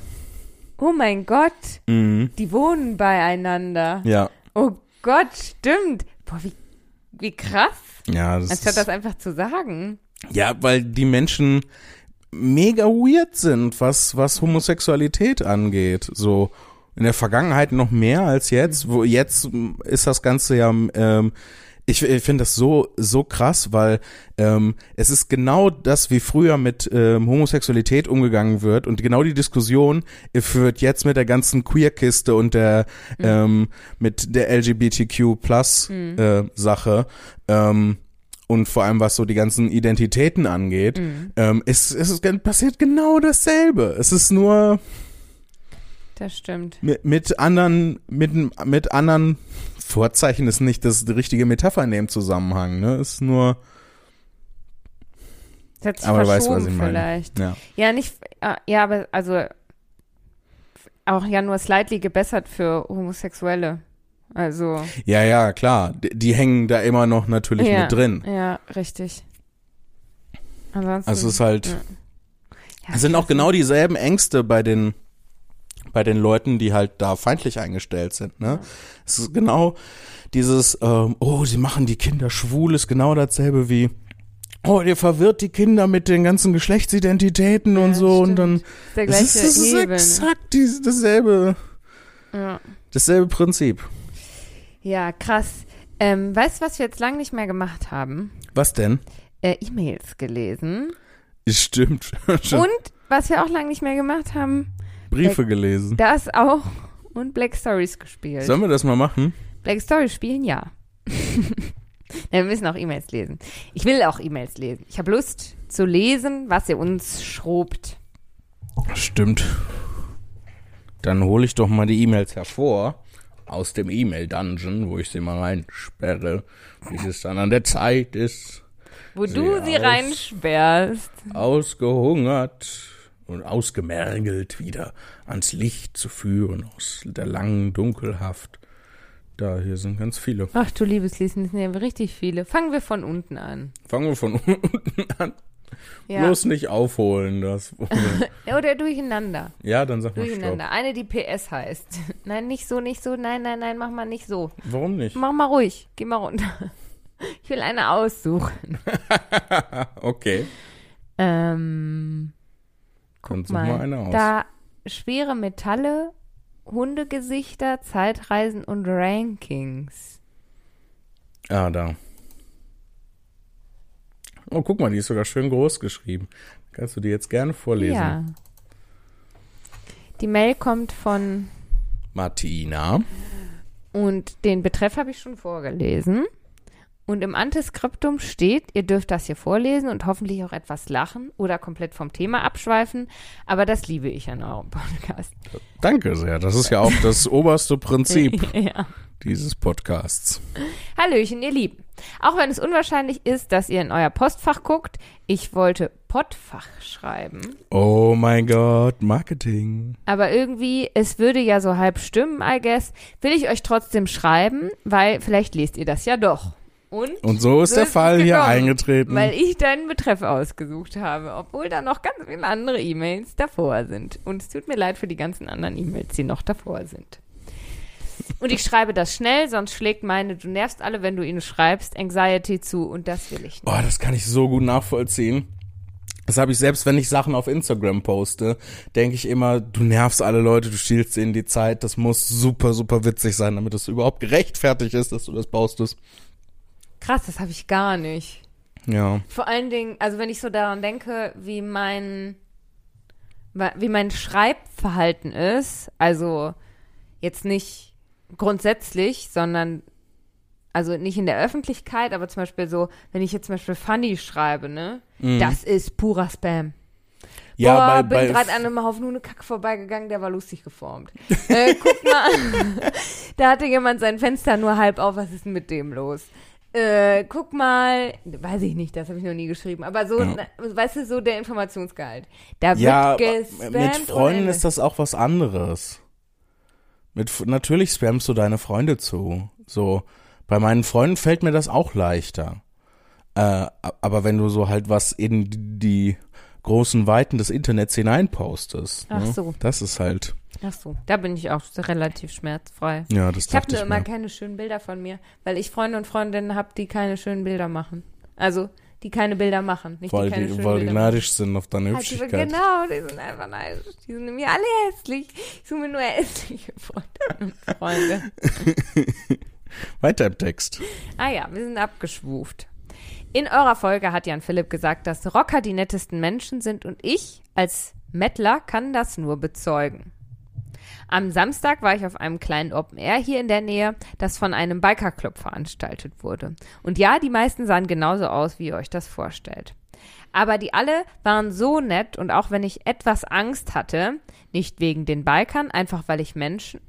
Oh mein Gott, Mhm. die wohnen beieinander. Ja, Oh Gott, stimmt. Boah, wie, wie krass. ja, das Anstatt ist, das einfach zu sagen. ja, weil die Menschen mega weird sind, was, was Homosexualität angeht. So in der Vergangenheit noch mehr als jetzt. Wo jetzt ist das Ganze ja, ähm, ich, ich finde das so, so krass, weil ähm, es ist genau das, wie früher mit ähm, Homosexualität umgegangen wird und genau die Diskussion führt jetzt mit der ganzen Queer-Kiste und der ähm, mit der LGBTQ Plus äh, Sache. Ähm, und vor allem was so die ganzen Identitäten angeht, ähm, es, es ist, passiert genau dasselbe. Es ist nur Das stimmt. mit, mit anderen, mit, mit anderen Vorzeichen ist nicht das die richtige Metapher in dem Zusammenhang, ne? Ist nur, Das aber verschoben was ich meine. vielleicht. Ja. Ja, nicht, äh, ja, aber also auch ja nur slightly gebessert für Homosexuelle. Also, ja, ja, klar. Die, die hängen da immer noch natürlich ja, mit drin. Ja, richtig. Ansonsten. Also es ist halt, ja. Es sind auch genau dieselben Ängste bei den, bei den Leuten, die halt da feindlich eingestellt sind, ne? Es ist genau dieses, ähm, oh, sie machen die Kinder schwul, ist genau dasselbe wie, oh, ihr verwirrt die Kinder mit den ganzen Geschlechtsidentitäten Ja, und so und stimmt. dann, Der das gleiche ist, das ist Hebel. ne? exakt dies, dasselbe, Ja. dasselbe Prinzip. ja, krass. Ähm, weißt du, was wir jetzt lang nicht mehr gemacht haben? Was denn? Äh, E-Mails gelesen. Stimmt. [LAUGHS] Und was wir auch lang nicht mehr gemacht haben, Briefe gelesen. das auch. Und Black Stories gespielt. Sollen wir das mal machen? Black Stories spielen, ja. [LAUGHS] Wir müssen auch E-Mails lesen. Ich will auch E-Mails lesen. Ich habe Lust zu lesen, was ihr uns schrobt. Stimmt. Dann hole ich doch mal die E-Mails hervor aus dem E-Mail-Dungeon, wo ich sie mal reinsperre, bis es dann an der Zeit ist. Wo du sie aus. reinsperrst. Ausgehungert und ausgemergelt wieder ans Licht zu führen aus der langen Dunkelhaft. Da, hier sind ganz viele. Ach du liebes Lesen, das sind ja richtig viele. Fangen wir von unten an. Fangen wir von [LAUGHS] unten an. Ja. Bloß nicht aufholen, das. [LAUGHS] Oder durcheinander. ja, dann sag mal Stopp. Durcheinander. Eine, die PS heißt. [LAUGHS] Nein, nicht so, nicht so. Nein, nein, nein, mach mal nicht so. Warum nicht? Mach mal ruhig. Geh mal runter. Ich will eine aussuchen. okay. Ähm, guck mal mal, eine aus. da schwere Metalle, Hundegesichter, Zeitreisen und Rankings. Ah, da. Oh, guck mal, die ist sogar schön groß geschrieben. Kannst du die jetzt gerne vorlesen? Ja. Die Mail kommt von Martina. und den Betreff habe ich schon vorgelesen. Und im Antiskriptum steht, ihr dürft das hier vorlesen und hoffentlich auch etwas lachen oder komplett vom Thema abschweifen. Aber das liebe ich an eurem Podcast. Danke sehr. Das ist ja auch das [LAUGHS] oberste Prinzip [LAUGHS] ja. dieses Podcasts. Hallöchen, ihr Lieben. Auch wenn es unwahrscheinlich ist, dass ihr in euer Postfach guckt, ich wollte Pottfach schreiben. Oh mein Gott, Marketing. Aber irgendwie, es würde ja so halb stimmen, I guess, will ich euch trotzdem schreiben, weil vielleicht lest ihr das ja doch. Und, Und so ist so der es Fall hier gekommen, eingetreten. Weil ich deinen Betreff ausgesucht habe, obwohl da noch ganz viele andere E-Mails davor sind. Und es tut mir leid für die ganzen anderen E-Mails, die noch davor sind. Und ich schreibe das schnell, sonst schlägt meine Du nervst alle, wenn du ihnen schreibst, Anxiety zu und das will ich nicht. Oh, das kann ich so gut nachvollziehen. Das habe ich selbst, wenn ich Sachen auf Instagram poste, denke ich immer, du nervst alle Leute, du stiehlst ihnen die Zeit. Das muss super, super witzig sein, damit es überhaupt gerechtfertigt ist, dass du das postest. Krass, das habe ich gar nicht. Ja. Vor allen Dingen, also wenn ich so daran denke, wie mein, wie mein Schreibverhalten ist, also jetzt nicht grundsätzlich, sondern also nicht in der Öffentlichkeit, aber zum Beispiel so, wenn ich jetzt zum Beispiel funny schreibe, ne, das ist purer Spam. Mhm. Ja, Boah, bei, bin gerade an einem Haufen Hundekacke vorbeigegangen, der war lustig geformt. äh, guck mal, [LAUGHS] da hatte jemand sein Fenster nur halb auf, was ist denn mit dem los? Äh, guck mal, weiß ich nicht, das habe ich noch nie geschrieben, aber so, Ja. na, weißt du, so der Informationsgehalt. Da ja, wird gespammt. mit Freunden ist das auch was anderes. Mit, natürlich spammst du deine Freunde zu. So, bei meinen Freunden fällt mir das auch leichter. Äh, aber wenn du so halt was in die großen Weiten des Internets hineinpostest, Ach ne? so. das ist halt, Ach so, da bin ich auch relativ schmerzfrei. ja, das Ich habe dachte nur ich immer mir. keine schönen Bilder von mir, weil ich Freunde und Freundinnen habe, die keine schönen Bilder machen. Also, die keine Bilder machen, nicht Weil die keine die, schönen weil die neidisch sind auf deine die, Hübschigkeit. genau, die sind einfach neidisch. Die sind nämlich alle hässlich. Ich suche mir nur hässliche Freunde und Freunde. [LAUGHS] Weiter im Text. Ah ja, wir sind abgeschwuft. In eurer Folge hat Jan Philipp gesagt, dass Rocker die nettesten Menschen sind und ich als Mettler kann das nur bezeugen. Am Samstag war ich auf einem kleinen Open Air hier in der Nähe, das von einem Bikerclub veranstaltet wurde. Und ja, die meisten sahen genauso aus, wie ihr euch das vorstellt. Aber die alle waren so nett und auch wenn ich etwas Angst hatte, nicht wegen den Bikern, einfach weil ich Menschen,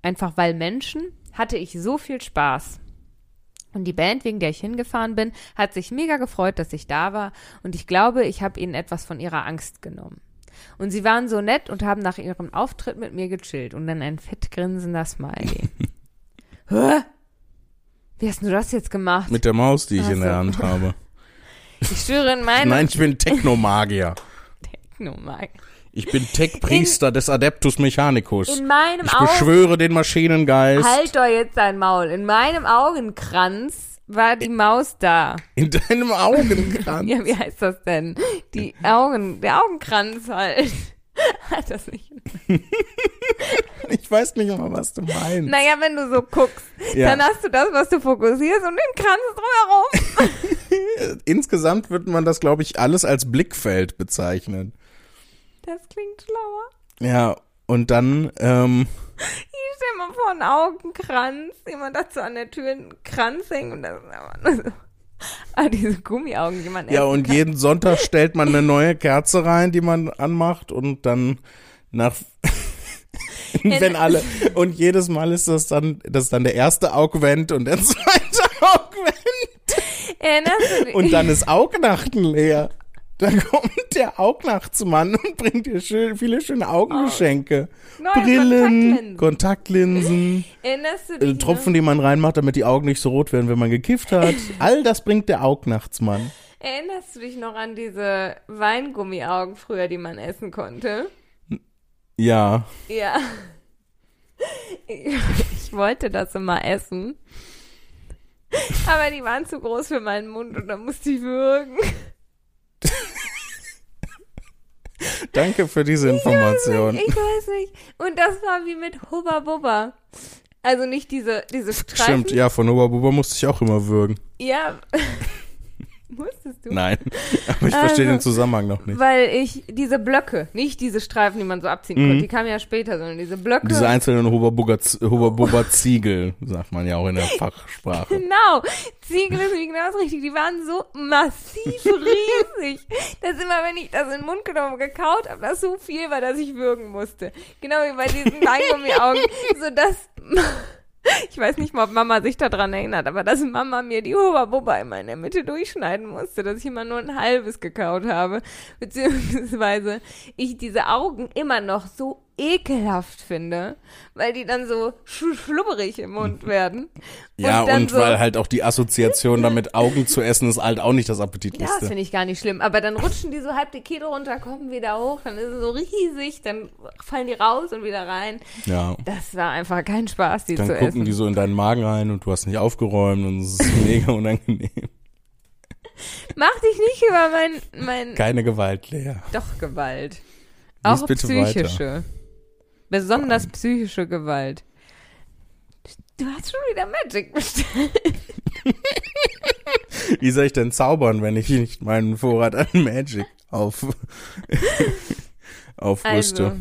einfach weil Menschen, hatte ich so viel Spaß. Und die Band, wegen der ich hingefahren bin, hat sich mega gefreut, dass ich da war. Und ich glaube, ich habe ihnen etwas von ihrer Angst genommen. Und sie waren so nett und haben nach ihrem Auftritt mit mir gechillt. Und dann ein fett grinsender Smiley. [LAUGHS] Hä? Wie hast du das jetzt gemacht? Mit der Maus, die ich Ach in der. Hand habe. Ich schwöre in meinem Nein, ich bin Technomagier. Technomag. Ich bin Tech-Priester des Adeptus Mechanicus. In meinem Ich Augen. beschwöre den Maschinengeist. Halt doch jetzt dein Maul. In meinem Augenkranz war die Maus da. In deinem Augenkranz. [LAUGHS] Ja, wie heißt das denn? Die Augen, der Augenkranz halt. [LAUGHS] Hat das nicht. [LAUGHS] Ich weiß nicht mal, was du meinst. Naja, wenn du so guckst, Ja. dann hast du das, was du fokussierst und den Kranz drumherum. Insgesamt wird man das, glaube ich, alles als Blickfeld bezeichnen. Das klingt schlauer. Ja, und dann, ähm, Ich stell mal vor, einen Augenkranz. Jemand hat so an der Tür einen Kranz hängen und das ist einfach nur so. [LAUGHS] Ah, diese Gummiaugen, die man ja, essen und kann. jeden Sonntag stellt man eine neue Kerze rein, die man anmacht und dann nach, [LAUGHS] wenn alle, und jedes Mal ist das dann, das ist dann der erste Augvent und der [LAUGHS] zweite Augvent Erinnerst du dich? und dann ist Augnachten leer. Dann [LAUGHS] kommt der Augnachtsmann und bringt dir schön, viele schöne Augengeschenke. Neue Brillen, Kontaktlinsen. Kontaktlinsen, Erinnerst du äh, dich? Tropfen, die man reinmacht, damit die Augen nicht so rot werden, wenn man gekifft hat. [LAUGHS] All das bringt der Augnachtsmann. Noch, erinnerst du dich noch an diese Weingummiaugen früher, die man essen konnte? Ja. Ja. Ich, wollte das immer essen. Aber die waren zu groß für meinen Mund und da musste ich würgen. [LAUGHS] Danke für diese Information. Ich weiß nicht. Und das war wie mit Hubba Bubba. Also nicht diese, diese Streifen. Stimmt, ja, von Hubba Bubba musste ich auch immer würgen. Ja. [LAUGHS] Musstest du? Nein, [LAUGHS] aber ich verstehe Also, den Zusammenhang noch nicht. Weil ich diese Blöcke, nicht diese Streifen, die man so abziehen Mhm. konnte, die kamen ja später, sondern diese Blöcke. Diese einzelnen Bubba Ziegel, sagt man ja auch in der [LAUGHS] Fachsprache. Genau, Ziegel ist wie genau das richtig. Die waren so massiv [LAUGHS] riesig, dass immer, wenn ich das in den Mund genommen gekaut habe, das so viel war, dass ich würgen musste. Genau wie bei diesen Weingummi-Augen, sodass ich weiß nicht mal, ob Mama sich daran erinnert, aber dass Mama mir die Hubba Bubba immer in der Mitte durchschneiden musste, dass ich immer nur ein halbes gekaut habe, beziehungsweise ich diese Augen immer noch so ekelhaft finde, weil die dann so sch schlubberig im Mund werden. Ja, dann und so, weil halt auch die Assoziation [LAUGHS] damit Augen zu essen ist halt auch nicht das ja, das Appetitlichste. finde ich gar nicht schlimm. Aber dann rutschen die so halb die Kilo runter, kommen wieder hoch, dann ist es so riesig, dann fallen die raus und wieder rein. Ja. Das war einfach kein Spaß, die Dann zu gucken essen. die so in deinen Magen rein und du hast nicht aufgeräumt und es ist [LAUGHS] mega unangenehm. Mach dich nicht über mein, mein Keine Gewalt, Lea. doch Gewalt. Lies Auch bitte psychische. Besonders psychische Gewalt. Du hast schon wieder Magic bestellt. Wie soll ich denn zaubern, wenn ich nicht meinen Vorrat an Magic auf [LAUGHS] aufrüste?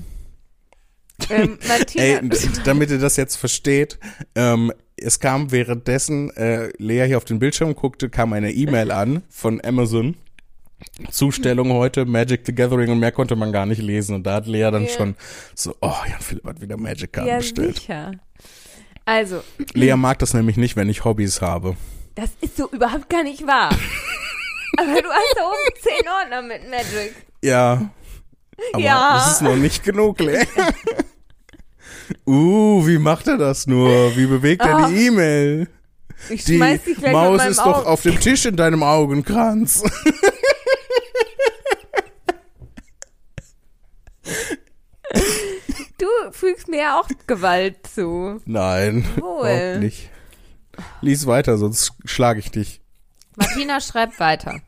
Also, ähm, Ey, damit ihr das jetzt versteht, ähm, es kam währenddessen äh, Lea hier auf den Bildschirm guckte, kam eine E-Mail an von Amazon. Zustellung heute, Magic the Gathering und mehr konnte man gar nicht lesen. Und da hat Lea dann Ja. schon so, oh, Jan Philipp hat wieder Magic-Karten ja bestellt. sicher. Also, Lea mag das nämlich nicht, wenn ich Hobbys habe. das ist so überhaupt gar nicht wahr. [LAUGHS] Aber du hast da oben zehn Ordner mit Magic. Ja. Aber Ja. das ist noch nicht genug, Lea. uh, wie macht er das nur? Wie bewegt er Ah. die E-Mail? Ich Die schmeiß dich gleich mit Maus ist doch Auge. auf dem Tisch in deinem Augenkranz. [LAUGHS] Du fügst mir ja auch Gewalt zu. Nein, Wohl. überhaupt nicht. Lies weiter, sonst schlage ich dich. Martina schreibt weiter.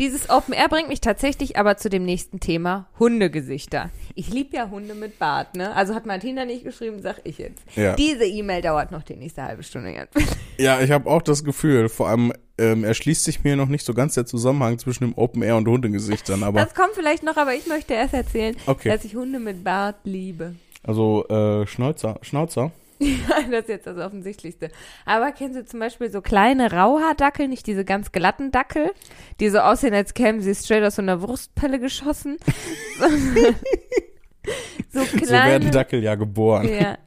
Dieses Open Air bringt mich tatsächlich aber zu dem nächsten Thema, Hundegesichter. Ich liebe ja Hunde mit Bart, ne? Also hat Martina nicht geschrieben, sag ich jetzt. Ja. Diese E-Mail dauert noch die nächste halbe Stunde jetzt. [LAUGHS] Ja, ich habe auch das Gefühl, vor allem ähm, erschließt sich mir noch nicht so ganz der Zusammenhang zwischen dem Open Air und Hundegesichtern, aber Das kommt vielleicht noch, aber ich möchte erst erzählen, Okay. dass ich Hunde mit Bart liebe. also äh, Schnauzer, Schnauzer. [LAUGHS] Ja, das ist jetzt das Offensichtlichste. Aber kennen Sie zum Beispiel so kleine Rauhaardackel, nicht diese ganz glatten Dackel, die so aussehen, als kämen sie straight aus so einer Wurstpelle geschossen? [LAUGHS] so So werden kleine, Dackel ja geboren. ja,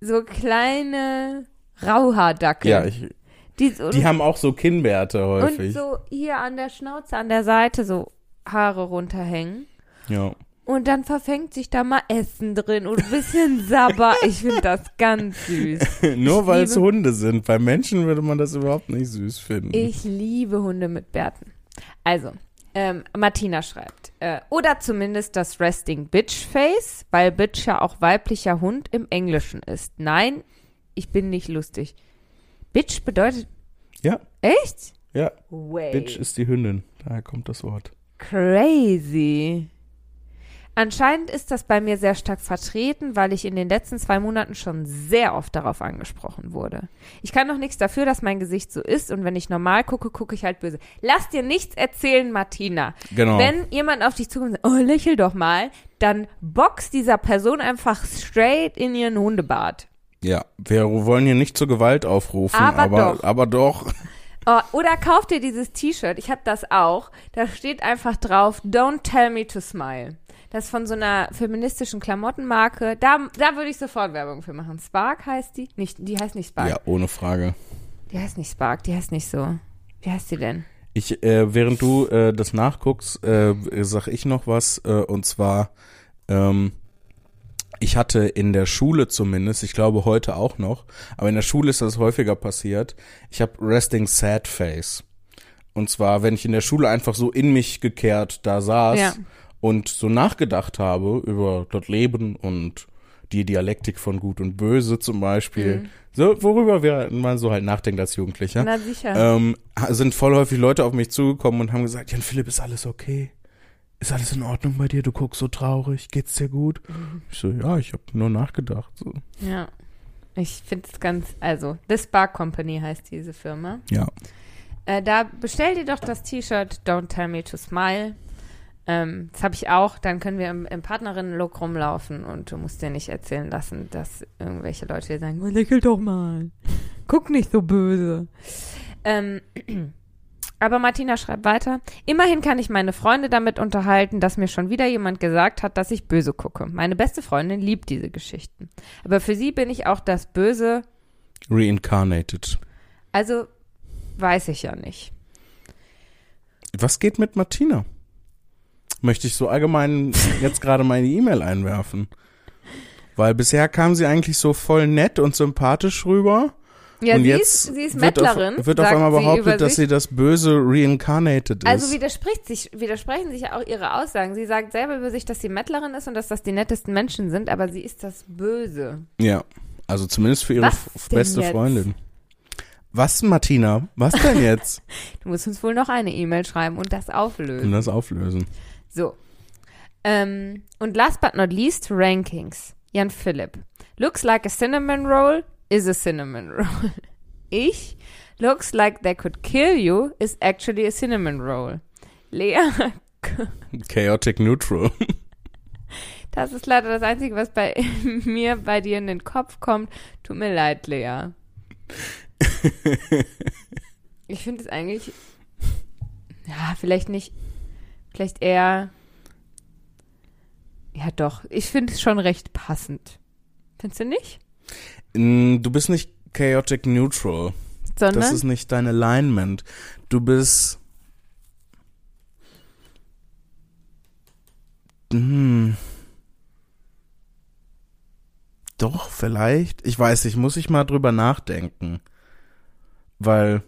so kleine Rauhaardackel. Ja, ich, die, so, die haben auch so Kinnbärte und häufig. so hier an der Schnauze, an der Seite so Haare runterhängen. Ja. Und dann verfängt sich da mal Essen drin und ein bisschen Sabber. [LAUGHS] Ich finde das ganz süß. [LAUGHS] Nur weil es Hunde sind. Bei Menschen würde man das überhaupt nicht süß finden. Ich liebe Hunde mit Bärten. Also, ähm, Martina schreibt, äh, oder zumindest das Resting Bitch Face, weil Bitch ja auch weiblicher Hund im Englischen ist. Nein, ich bin nicht lustig. Bitch bedeutet, ja, echt? ja. Way. Bitch ist die Hündin. Daher kommt das Wort. Crazy. Anscheinend ist das bei mir sehr stark vertreten, weil ich in den letzten zwei Monaten schon sehr oft darauf angesprochen wurde. Ich kann noch nichts dafür, dass mein Gesicht so ist und wenn ich normal gucke, gucke ich halt böse. Lass dir nichts erzählen, Martina. Genau. Wenn jemand auf dich zukommt und sagt, oh, lächel doch mal, dann box dieser Person einfach straight in ihren Hundebart. Ja, wir wollen hier nicht zur Gewalt aufrufen, Aber aber, doch. aber doch. Oh, oder kauf dir dieses T-Shirt, ich habe das auch. Da steht einfach drauf, Don't tell me to smile. Das von so einer feministischen Klamottenmarke. Da, da würde ich sofort Werbung für machen. Spark heißt die? Nicht, die heißt nicht Spark. Ja, ohne Frage. Die heißt nicht Spark, die heißt nicht so. Wie heißt die denn? Ich, äh, während du äh, das nachguckst, äh, sag ich noch was, äh, und zwar, ähm, ich hatte in der Schule zumindest, ich glaube heute auch noch, aber in der Schule ist das häufiger passiert, ich habe Resting Sad Face. Und zwar, wenn ich in der Schule einfach so in mich gekehrt da saß Ja. Und so nachgedacht habe über das Leben und die Dialektik von Gut und Böse zum Beispiel. Mhm. So, worüber wir, man so halt nachdenkt als Jugendlicher. Na sicher. Ähm, sind voll häufig Leute auf mich zugekommen und haben gesagt, Jan Philipp, ist alles okay? Ist alles in Ordnung bei dir? Du guckst so traurig. Geht's dir gut? Mhm. Ich so, ja, ich habe nur nachgedacht. So. Ja. Ich finde es ganz, also, The Spark Company heißt diese Firma. Ja. Äh, da bestell dir doch das T-Shirt Don't Tell Me to Smile. Ähm, das habe ich auch. Dann können wir im, im Partnerinnen-Look rumlaufen und du musst dir nicht erzählen lassen, dass irgendwelche Leute dir sagen, lächel doch mal. Guck nicht so böse. Ähm, [CLEARS THROAT] aber Martina schreibt weiter. Immerhin kann ich meine Freunde damit unterhalten, dass mir schon wieder jemand gesagt hat, dass ich böse gucke. Meine beste Freundin liebt diese Geschichten. Aber für sie bin ich auch das Böse. Reincarnated. Also weiß ich ja nicht. Was geht mit Martina? Möchte ich so allgemein jetzt gerade meine E-Mail einwerfen. Weil bisher kam sie eigentlich so voll nett und sympathisch rüber. Ja, und sie, jetzt ist, sie ist Mettlerin. Wird auf, wird auf einmal behauptet, dass sie das Böse reincarnated ist. Also widerspricht sich, widersprechen sich ja auch ihre Aussagen. Sie sagt selber über sich, dass sie Mettlerin ist und dass das die nettesten Menschen sind, aber sie ist das Böse. Ja, also zumindest für ihre Was beste Freundin. Was, Martina? Was denn jetzt? [LAUGHS] du musst uns wohl noch eine E-Mail schreiben und das auflösen. Und das auflösen. So. Ähm, und last but not least, Rankings. Jan Philipp. Looks like a cinnamon roll, is a cinnamon [LAUGHS] roll. Ich, looks like they could kill you, is actually a cinnamon roll. Lea. [LAUGHS] Chaotic neutral. [LAUGHS] Das ist leider das Einzige, was bei mir bei dir in den Kopf kommt. Tut mir leid, Lea. ich finde es eigentlich. Ja, vielleicht nicht. Vielleicht eher. Ja, doch. Ich finde es schon recht passend. Findest du nicht? Du bist nicht chaotic neutral. Sondern? Das ist nicht dein Alignment. Du bist. Hm. Doch, vielleicht. Ich weiß nicht, muss ich mal drüber nachdenken. Weil.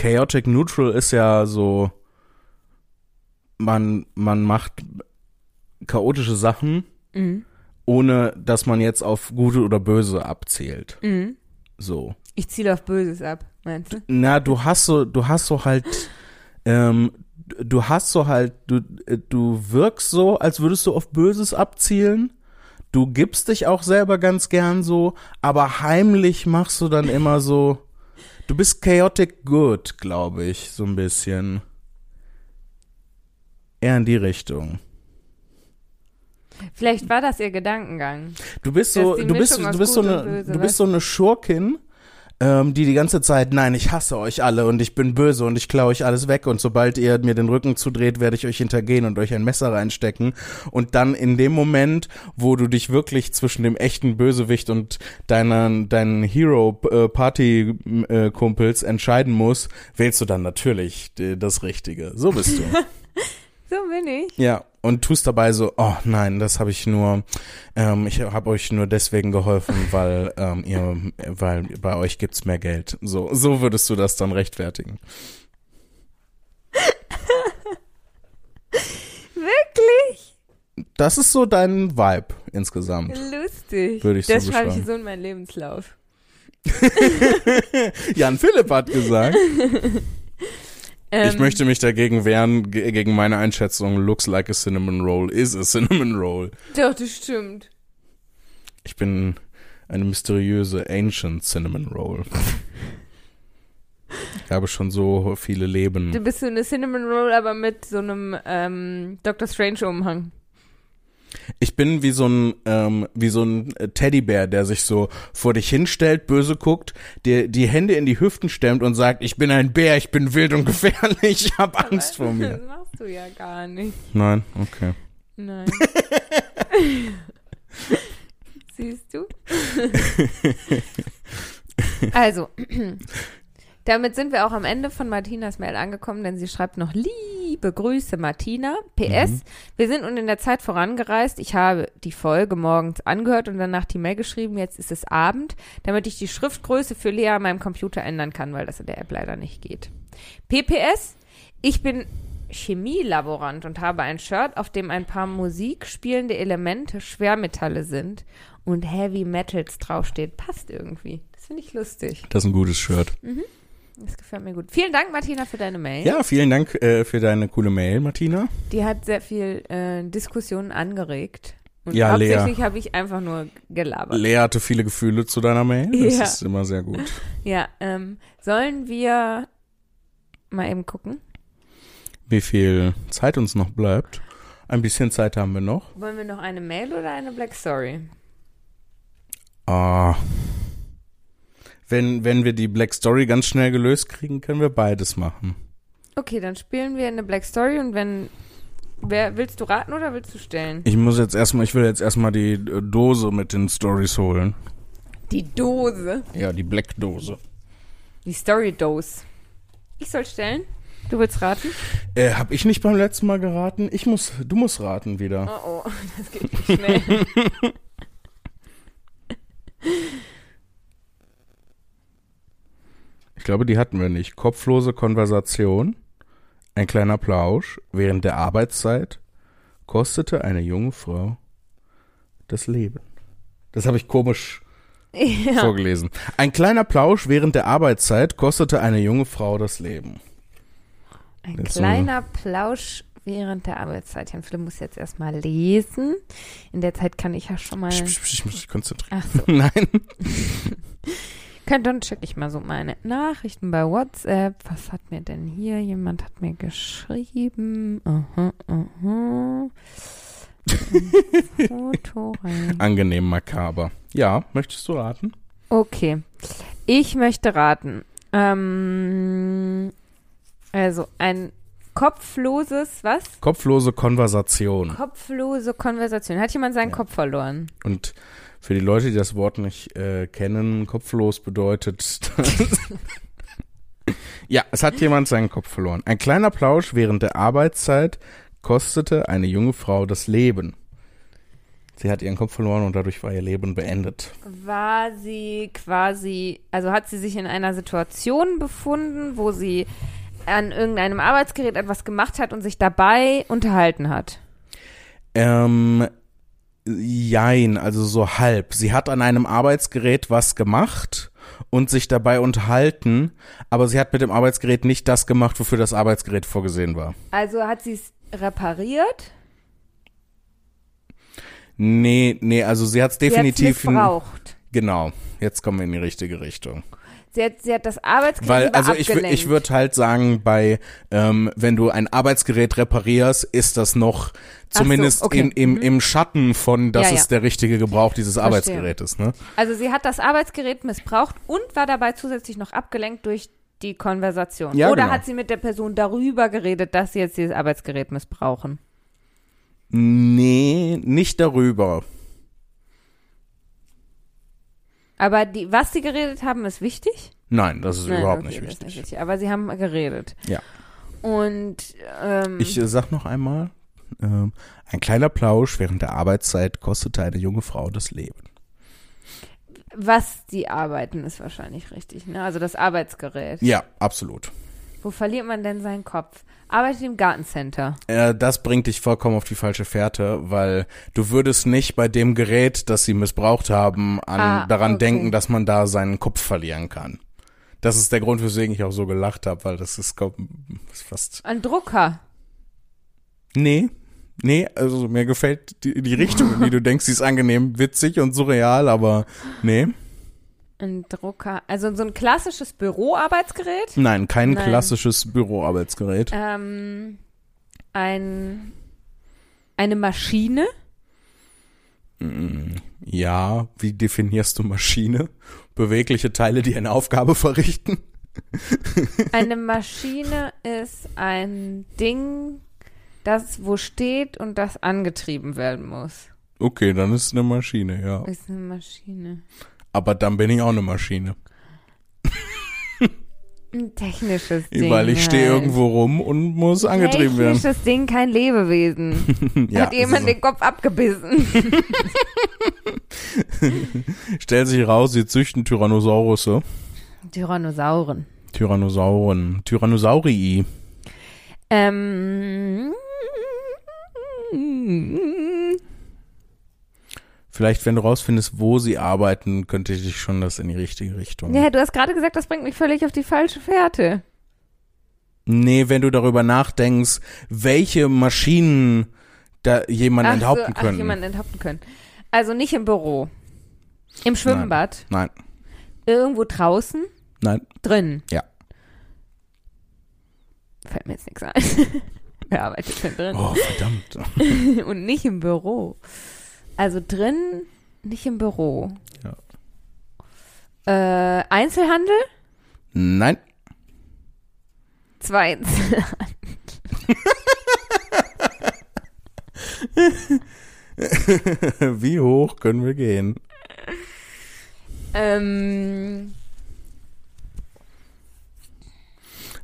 Chaotic Neutral ist ja so. Man, man macht chaotische Sachen. Mhm ohne dass man jetzt auf gute oder böse abzählt. Mhm. So. Ich ziele auf Böses ab, meinst du? Na, du hast so, du hast so halt, ähm, du hast so halt, du, äh, du wirkst so, als würdest du auf Böses abzielen. Du gibst dich auch selber ganz gern so, aber heimlich machst du dann immer so, du bist chaotic good, glaube ich, so ein bisschen. Eher in die Richtung. Vielleicht war das ihr Gedankengang. Du bist so, du bist, du bist so eine, du bist so eine Schurkin, ähm, die die ganze Zeit, nein, ich hasse euch alle und ich bin böse und ich klaue euch alles weg und sobald ihr mir den Rücken zudreht, werde ich euch hintergehen und euch ein Messer reinstecken und dann in dem Moment, wo du dich wirklich zwischen dem echten Bösewicht und deiner, deinen Hero-Party-Kumpels äh, entscheiden musst, wählst du dann natürlich das Richtige. So bist du. [LAUGHS] so bin ich. Ja, und tust dabei so, oh nein, das habe ich nur, ähm, ich habe euch nur deswegen geholfen, [LAUGHS] weil ähm, ihr, weil bei euch gibt's mehr Geld. So, so würdest du das dann rechtfertigen. [LAUGHS] Wirklich? Das ist so dein Vibe insgesamt. Lustig. Würde ich das so schreibe ich so in meinen Lebenslauf. [LAUGHS] Jan Philipp hat gesagt. Ähm, ich möchte mich dagegen wehren, gegen meine Einschätzung, looks like a cinnamon roll is a cinnamon roll. Doch, das stimmt. Ich bin eine mysteriöse ancient cinnamon roll. ich habe schon so viele Leben. Du bist so eine cinnamon roll, aber mit so einem ähm, Doctor Strange Umhang. Ich bin wie so ein ähm, wie so ein äh, Teddybär, der sich so vor dich hinstellt, böse guckt, der die Hände in die Hüften stemmt und sagt, ich bin ein Bär, ich bin wild und gefährlich, [LAUGHS] ich habe Angst vor mir. Das machst du ja gar nicht. Nein, okay. Nein. [LAUGHS] Siehst du? also, [CLEARS THROAT] damit sind wir auch am Ende von Martinas Mail angekommen, denn sie schreibt noch liebe Grüße Martina. PS, mhm. wir sind nun in der Zeit vorangereist. Ich habe die Folge morgens angehört und danach die Mail geschrieben. Jetzt ist es Abend, damit ich die Schriftgröße für Lea an meinem Computer ändern kann, weil das in der App leider nicht geht. PPS, ich bin Chemielaborant und habe ein Shirt, auf dem ein paar musikspielende Elemente Schwermetalle sind und Heavy Metals draufsteht. Passt irgendwie. Das finde ich lustig. Das ist ein gutes Shirt. Das gefällt mir gut. Vielen Dank, Martina, für deine Mail. Ja, vielen Dank äh, für deine coole Mail, Martina. Die hat sehr viel äh, Diskussionen angeregt. Und Ja, hauptsächlich habe ich einfach nur gelabert. Lea hatte viele Gefühle zu deiner Mail. Das Ja. ist immer sehr gut. ja, ähm, sollen wir mal eben gucken? Wie viel Zeit uns noch bleibt? Ein bisschen Zeit haben wir noch. Wollen wir noch eine Mail oder eine Black Story? Ah. Wenn, wenn wir die Black Story ganz schnell gelöst kriegen, können wir beides machen. Okay, dann spielen wir eine Black Story und wenn. Wer, willst du raten oder willst du stellen? Ich muss jetzt erstmal, ich will jetzt erstmal die äh, Dose mit den Stories holen. Die Dose. Ja, die Black Dose. Die Story Dose. Ich soll stellen? Du willst raten? Äh, hab ich nicht beim letzten Mal geraten? Ich muss, du musst raten wieder. Oh oh, [LAUGHS] das geht nicht schnell. [LAUGHS] glaube, die hatten wir nicht. Kopflose Konversation, ein kleiner Plausch während der Arbeitszeit kostete eine junge Frau das Leben. Das habe ich komisch [LAUGHS] ja. vorgelesen. Ein kleiner Plausch während der Arbeitszeit kostete eine junge Frau das Leben. Ein Jetzt kleiner Plausch während der Arbeitszeit. Jan Philipp muss jetzt erstmal lesen. In der Zeit kann ich ja schon mal. Psch, Ich muss mich konzentrieren. Ach so. [LAUGHS] Nein. [LAUGHS] Dann check ich mal so meine Nachrichten bei WhatsApp. Was hat mir denn hier? Jemand hat mir geschrieben. Aha, aha. [LAUGHS] Foto rein. Angenehm makaber. Ja, möchtest du raten? Okay. Ich möchte raten. Ähm, also ein kopfloses, was? Kopflose Konversation. Kopflose Konversation. Hat jemand seinen Ja. Kopf verloren? Und für die Leute, die das Wort nicht äh, kennen, kopflos bedeutet. [LAUGHS] ja, es hat jemand seinen Kopf verloren. Ein kleiner Plausch während der Arbeitszeit kostete eine junge Frau das Leben. Sie hat ihren Kopf verloren und dadurch war ihr Leben beendet. War sie quasi, also hat sie sich in einer Situation befunden, wo sie an irgendeinem Arbeitsgerät etwas gemacht hat und sich dabei unterhalten hat? Ähm, jein, also so halb. Sie hat an einem Arbeitsgerät was gemacht und sich dabei unterhalten, aber sie hat mit dem Arbeitsgerät nicht das gemacht, wofür das Arbeitsgerät vorgesehen war. Also hat sie es repariert? Nee, nee, also sie hat's definitiv. Sie hat's missbraucht. Genau, jetzt kommen wir in die richtige Richtung. Sie hat, sie hat das Arbeitsgerät Weil, also ich, abgelenkt. ich würde halt sagen, bei, ähm, wenn du ein Arbeitsgerät reparierst, ist das noch so, zumindest okay. in, im, Mhm. im Schatten von, das Ja, ja. ist der richtige Gebrauch dieses Verstehe. Arbeitsgerätes, ne? Also sie hat das Arbeitsgerät missbraucht und war dabei zusätzlich noch abgelenkt durch die Konversation. Ja, Oder genau. hat sie mit der Person darüber geredet, dass sie jetzt dieses Arbeitsgerät missbrauchen? Nee, nicht darüber. Aber die, was sie geredet haben, ist wichtig? Nein, das ist Nein, überhaupt okay, nicht wichtig. wichtig. Aber sie haben geredet. Ja. Und ähm, Ich äh, sag noch einmal, ähm, ein kleiner Plausch während der Arbeitszeit kostete eine junge Frau das Leben. was die arbeiten, ist wahrscheinlich richtig. Ne? Also das Arbeitsgerät. Ja, absolut. Wo verliert man denn seinen Kopf? Arbeitet im Gartencenter. Äh, das bringt dich vollkommen auf die falsche Fährte, weil du würdest nicht bei dem Gerät, das sie missbraucht haben, an, Ah, daran okay. denken, dass man da seinen Kopf verlieren kann. Das ist der Grund, weswegen ich auch so gelacht habe, weil das ist, glaub, ist fast. Ein Drucker. Nee, nee, also mir gefällt die, die Richtung, in die du denkst, sie ist angenehm, witzig und surreal, aber nee. Ein Drucker. Also so ein klassisches Büroarbeitsgerät. Nein, kein Nein. klassisches Büroarbeitsgerät. Ähm, ein, eine Maschine. Mm, Ja, wie definierst du Maschine? Bewegliche Teile, die eine Aufgabe [LAUGHS] verrichten? Eine Maschine ist ein Ding, das wo steht und das angetrieben werden muss. Okay, dann ist es eine Maschine, ja. Ist eine Maschine. Aber dann bin ich auch eine Maschine. Ein technisches [LAUGHS] Ding. Weil ich stehe halt. irgendwo rum und muss angetrieben werden. Technisches Ding, kein Lebewesen. [LAUGHS] Ja, Hat jemand so. den Kopf abgebissen. [LAUGHS] Stellt sich raus, sie züchten Tyrannosaurusse. Tyrannosauren. Tyrannosauren. Tyrannosaurii. Ähm, Vielleicht, wenn du rausfindest, wo sie arbeiten, könnte ich dich schon das in die richtige Richtung. ja, du hast gerade gesagt, das bringt mich völlig auf die falsche Fährte. Nee, wenn du darüber nachdenkst, welche Maschinen da jemanden enthaupten ach, können. jemanden enthaupten können. Also nicht im Büro. Im Schwimmbad. Nein, Irgendwo draußen. nein, Drin. Ja. Fällt mir jetzt nichts ein. [LAUGHS] Wer arbeitet denn drin? Oh, verdammt. [LAUGHS] Und nicht im Büro. Also drin, nicht im Büro. Äh, Einzelhandel? Nein. Zweitens. [LAUGHS] Wie hoch können wir gehen? ähm,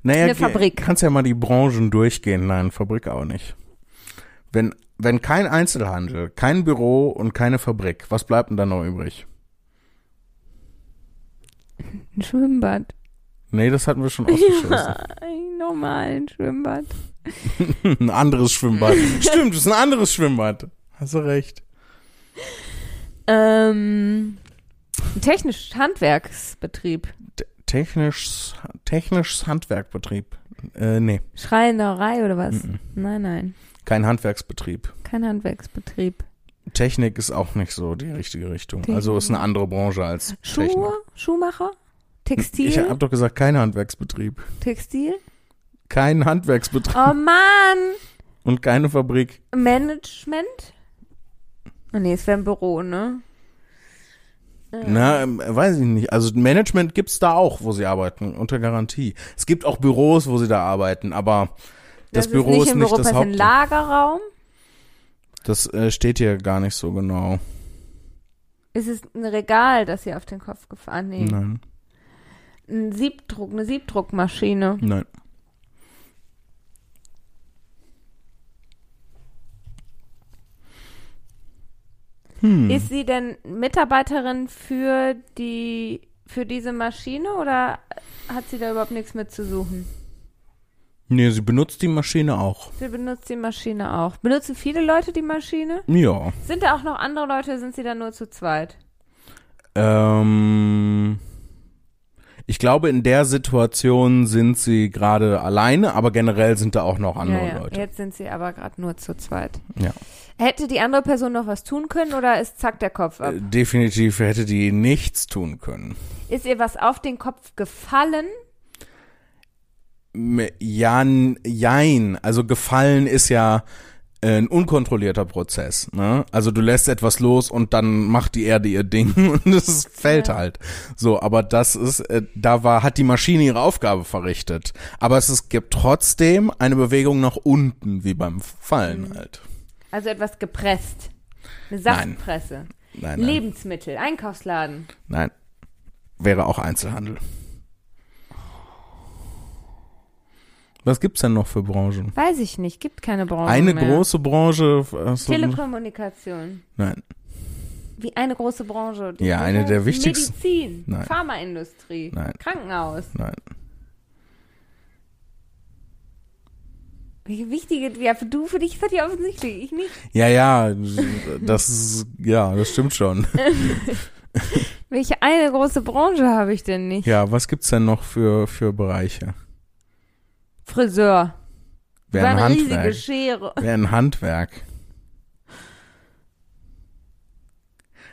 Naja, Eine Fabrik. Kannst ja mal die Branchen durchgehen. Nein, Fabrik auch nicht. Wenn, wenn kein Einzelhandel, kein Büro und keine Fabrik, was bleibt denn dann noch übrig? ein Schwimmbad. Nee, das hatten wir schon [LAUGHS] ausgeschlossen. Ja, ein normalen Schwimmbad. [LAUGHS] ein anderes Schwimmbad. Stimmt, das ist ein anderes Schwimmbad. Hast du recht. Ähm, ein technisch Handwerksbetrieb. T technisch, technisches Handwerkbetrieb. Äh, nee, Schreinerei oder was? Mhm. Nein, nein. Kein Handwerksbetrieb. Kein Handwerksbetrieb. Technik ist auch nicht so die richtige Richtung. Technik. Also ist eine andere Branche als Technik. Schuhe? Schuhmacher? Textil? Ich habe doch gesagt, kein Handwerksbetrieb. Textil? Kein Handwerksbetrieb Oh Mann! und keine Fabrik. Management? Oh nee, es wäre ein Büro, ne? Na, ähm, weiß ich nicht. Also Management gibt's da auch, wo sie arbeiten, unter Garantie. Es gibt auch Büros, wo sie da arbeiten, aber das, ist Büro nicht ist nicht Büro, das das ist ein Haupt. Lagerraum. Das äh, steht hier gar nicht so genau. Ist es ein Regal, das hier auf den Kopf gefahren? Nee. Nein, Ein Siebdruck, eine Siebdruckmaschine. nein. Hm. Ist sie denn Mitarbeiterin für die für diese Maschine oder hat sie da überhaupt nichts mit zu suchen? Nee, sie benutzt die Maschine auch. Sie benutzt die Maschine auch. Benutzen viele Leute die Maschine? Ja. Sind da auch noch andere Leute, sind sie da nur zu zweit? Ähm, ich glaube, in der Situation sind sie gerade alleine, aber generell sind da auch noch andere ja, ja. Leute. Jetzt sind sie aber gerade nur zu zweit. Ja. Hätte die andere Person noch was tun können oder ist zack der Kopf ab? Äh, Definitiv hätte die nichts tun können. Ist ihr was auf den Kopf gefallen? M- Ja, n- jein. Also gefallen ist ja äh, ein unkontrollierter Prozess. Ne? Also du lässt etwas los und dann macht die Erde ihr Ding [LAUGHS] und es fällt Ja. halt. So, aber das ist, äh, da war, hat die Maschine ihre Aufgabe verrichtet. Aber es ist, gibt trotzdem eine Bewegung nach unten, wie beim Fallen Mhm. halt. Also etwas gepresst. Eine Nein. Saftpresse. Nein, nein, Lebensmittel, Einkaufsladen. nein. Wäre auch Einzelhandel. Was gibt's denn noch für Branchen? Weiß ich nicht, gibt keine Branche Eine mehr. große Branche. du- Telekommunikation. Nein. Wie eine große Branche. Ja, eine der wichtigsten. Medizin, Nein. Pharmaindustrie, Nein. Krankenhaus. Nein. Wie wichtige, ja, für du, für dich ist das ja offensichtlich, ich nicht. Ja, ja, das ist, ja, das stimmt schon. [LAUGHS] Welche eine große Branche habe ich denn nicht? Ja, was gibt's denn noch für, für Bereiche? Friseur. Wäre ein eine riesige Handwerk. Schere. Wäre ein Handwerk.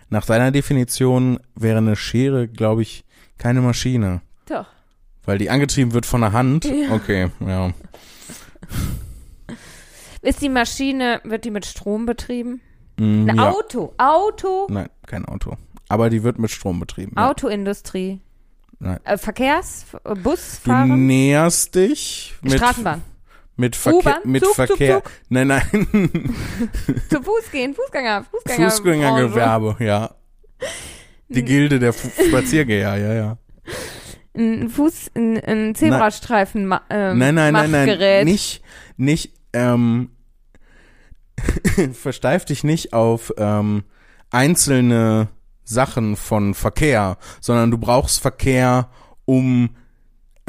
Nach deiner Definition wäre eine Schere, glaube ich, keine Maschine. Doch. Weil die angetrieben wird von der Hand. Ja. Okay, ja. Ist die Maschine, wird die mit Strom betrieben? Mm, Ein ja. Auto, Auto, Nein, kein Auto. Aber die wird mit Strom betrieben. Ja. Nein. Äh, Verkehrs, äh, Du Busfahren, näherst dich mit, Straßenbahn. mit Verkehr. U-Bahn, Mit Zug, Zug, Verkehr. Zug. Nein, nein. [LAUGHS] Zu Fuß gehen, Fußgänger, Fußgänger. Fußgängergewerbe, ja. Die Gilde der Fu Spaziergänger, ja, ja. Ein Fuß, ein, ein Zebrastreifen, ma- ähm, nein, nein, nein, nein. Nicht, nicht, ähm, [LAUGHS] versteif dich nicht auf ähm, einzelne Sachen von Verkehr, sondern du brauchst Verkehr, um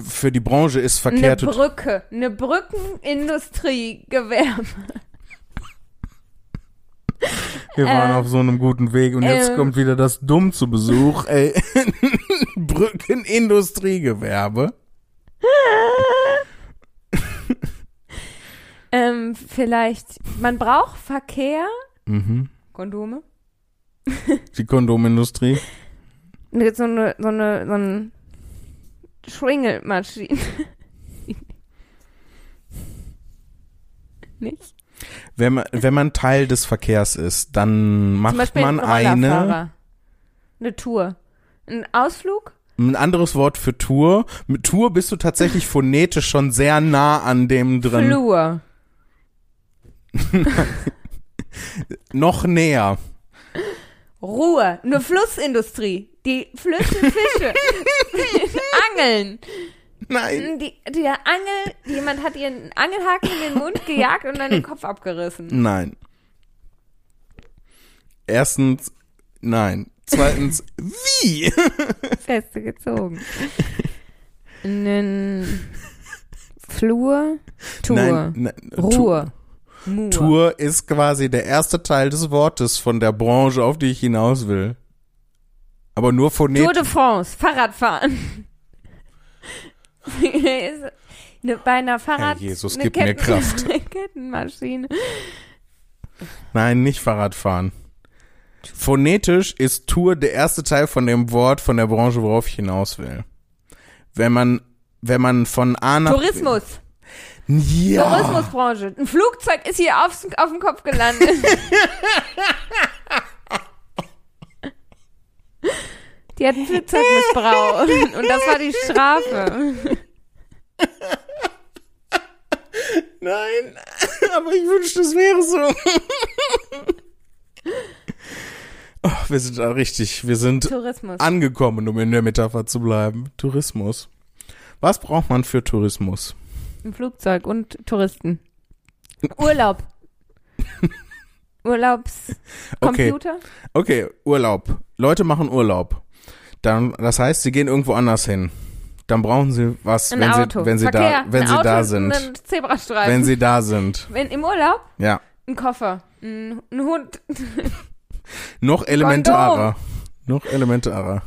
für die Branche ist Verkehr Eine Brücke. Eine Brückenindustriegewerbe. Wir waren Äh, auf so einem guten Weg und jetzt ähm. kommt wieder das Dumm zu Besuch. Ey. [LAUGHS] Brückenindustriegewerbe. [LAUGHS] Ähm, vielleicht, man braucht Verkehr. Mhm. Kondome. Die Kondomindustrie. Mit so eine, so eine, so eine Schwingelmaschine. Nicht? Wenn man, wenn man Teil des Verkehrs ist, dann macht man ein eine. Eine Tour. Ein Ausflug? ein anderes Wort für Tour. Mit Tour bist du tatsächlich phonetisch schon sehr nah an dem drin. Flur. [LAUGHS] Noch näher. Ruhe. Eine Flussindustrie. Die Flüsse, Fische. [LAUGHS] Angeln. Nein. Die, der Angel, jemand hat ihren Angelhaken in den Mund gejagt und dann den Kopf abgerissen. Nein. Erstens, nein. Zweitens, wie? [LAUGHS] Feste gezogen. Einen Flur, Tour, Nein, nein, Ruhe, Mur. Tour ist quasi der erste Teil des Wortes von der Branche, auf die ich hinaus will. Aber nur Tour phonetisch. de France, Fahrradfahren. Bei einer Fahrrad... Herr Jesus, gib mir Kraft. [LAUGHS] Kettenmaschine. Nein, nicht Fahrradfahren. Phonetisch ist Tour der erste Teil von dem Wort von der Branche, worauf ich hinaus will. Wenn man, wenn man von A nach Tourismus. Ja. Tourismusbranche. Ein Flugzeug ist hier aufs, auf dem Kopf gelandet. [LAUGHS] Die hat ein Flugzeug missbraucht. Und das war die Strafe. Nein, aber ich wünschte, es wäre so. Oh, wir sind da richtig, wir sind Tourismus. angekommen, um in der Metapher zu bleiben. Tourismus. Was braucht man für Tourismus? Ein Flugzeug und Touristen. Urlaub. [LAUGHS] Urlaubscomputer? Okay, Urlaub. Leute machen Urlaub. Dann, das heißt, sie gehen irgendwo anders hin. Dann brauchen sie was, Ein wenn Auto. sie, wenn sie Verkehr. da, wenn sie Auto da sind. Zebrastreifen. Wenn sie da sind. Wenn, Im Urlaub? Ja. Ein Koffer. Ein, ein Hund. [LAUGHS] Noch elementarer. Noch elementarer.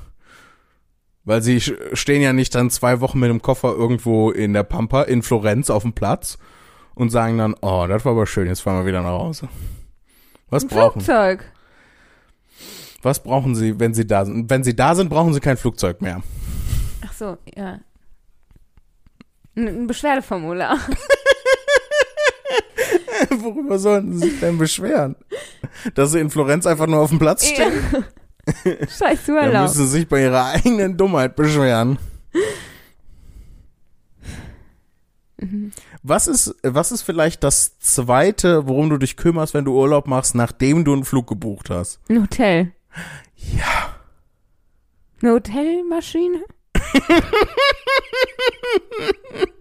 Weil sie stehen ja nicht dann zwei Wochen mit dem Koffer irgendwo in der Pampa in Florenz auf dem Platz und sagen dann, oh, das war aber schön, jetzt fahren wir wieder nach Hause. Was Ein brauchen? Flugzeug. Was brauchen sie, wenn sie da sind? Wenn sie da sind, brauchen sie kein Flugzeug mehr. Ach so, ja. Ein, Beschwerdeformular. [LAUGHS] Worüber sollten sie sich denn beschweren? Dass sie in Florenz einfach nur auf dem Platz stehen? [LAUGHS] Scheiß Dann Urlaub. müssen sie sich bei ihrer eigenen Dummheit beschweren. Was ist, was ist vielleicht das zweite, worum du dich kümmerst, wenn du Urlaub machst, nachdem du einen Flug gebucht hast? Ein Hotel. Ja. Eine Hotelmaschine? [LAUGHS]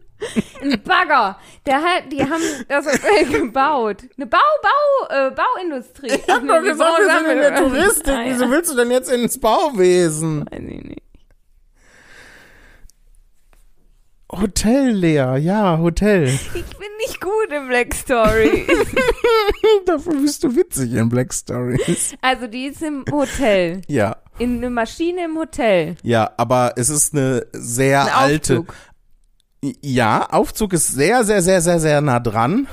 Ein Bagger. Der hat, die haben das Hotel gebaut. Eine Bau, Bau, äh, Bauindustrie. Ich hab doch gesagt, wir sind in der [LAUGHS] Touristik. Ah, ja. Wieso willst du denn jetzt ins Bauwesen? Weiß ich nicht. Hotel, Lea. Ja, Hotel. Ich bin nicht gut im Black Story. [LAUGHS] Dafür bist du witzig in Black Stories. also die ist im Hotel. Ja. In eine Maschine im Hotel. Ja, aber es ist eine sehr Ein alte. Ja, Aufzug ist sehr, sehr, sehr, sehr, sehr nah dran.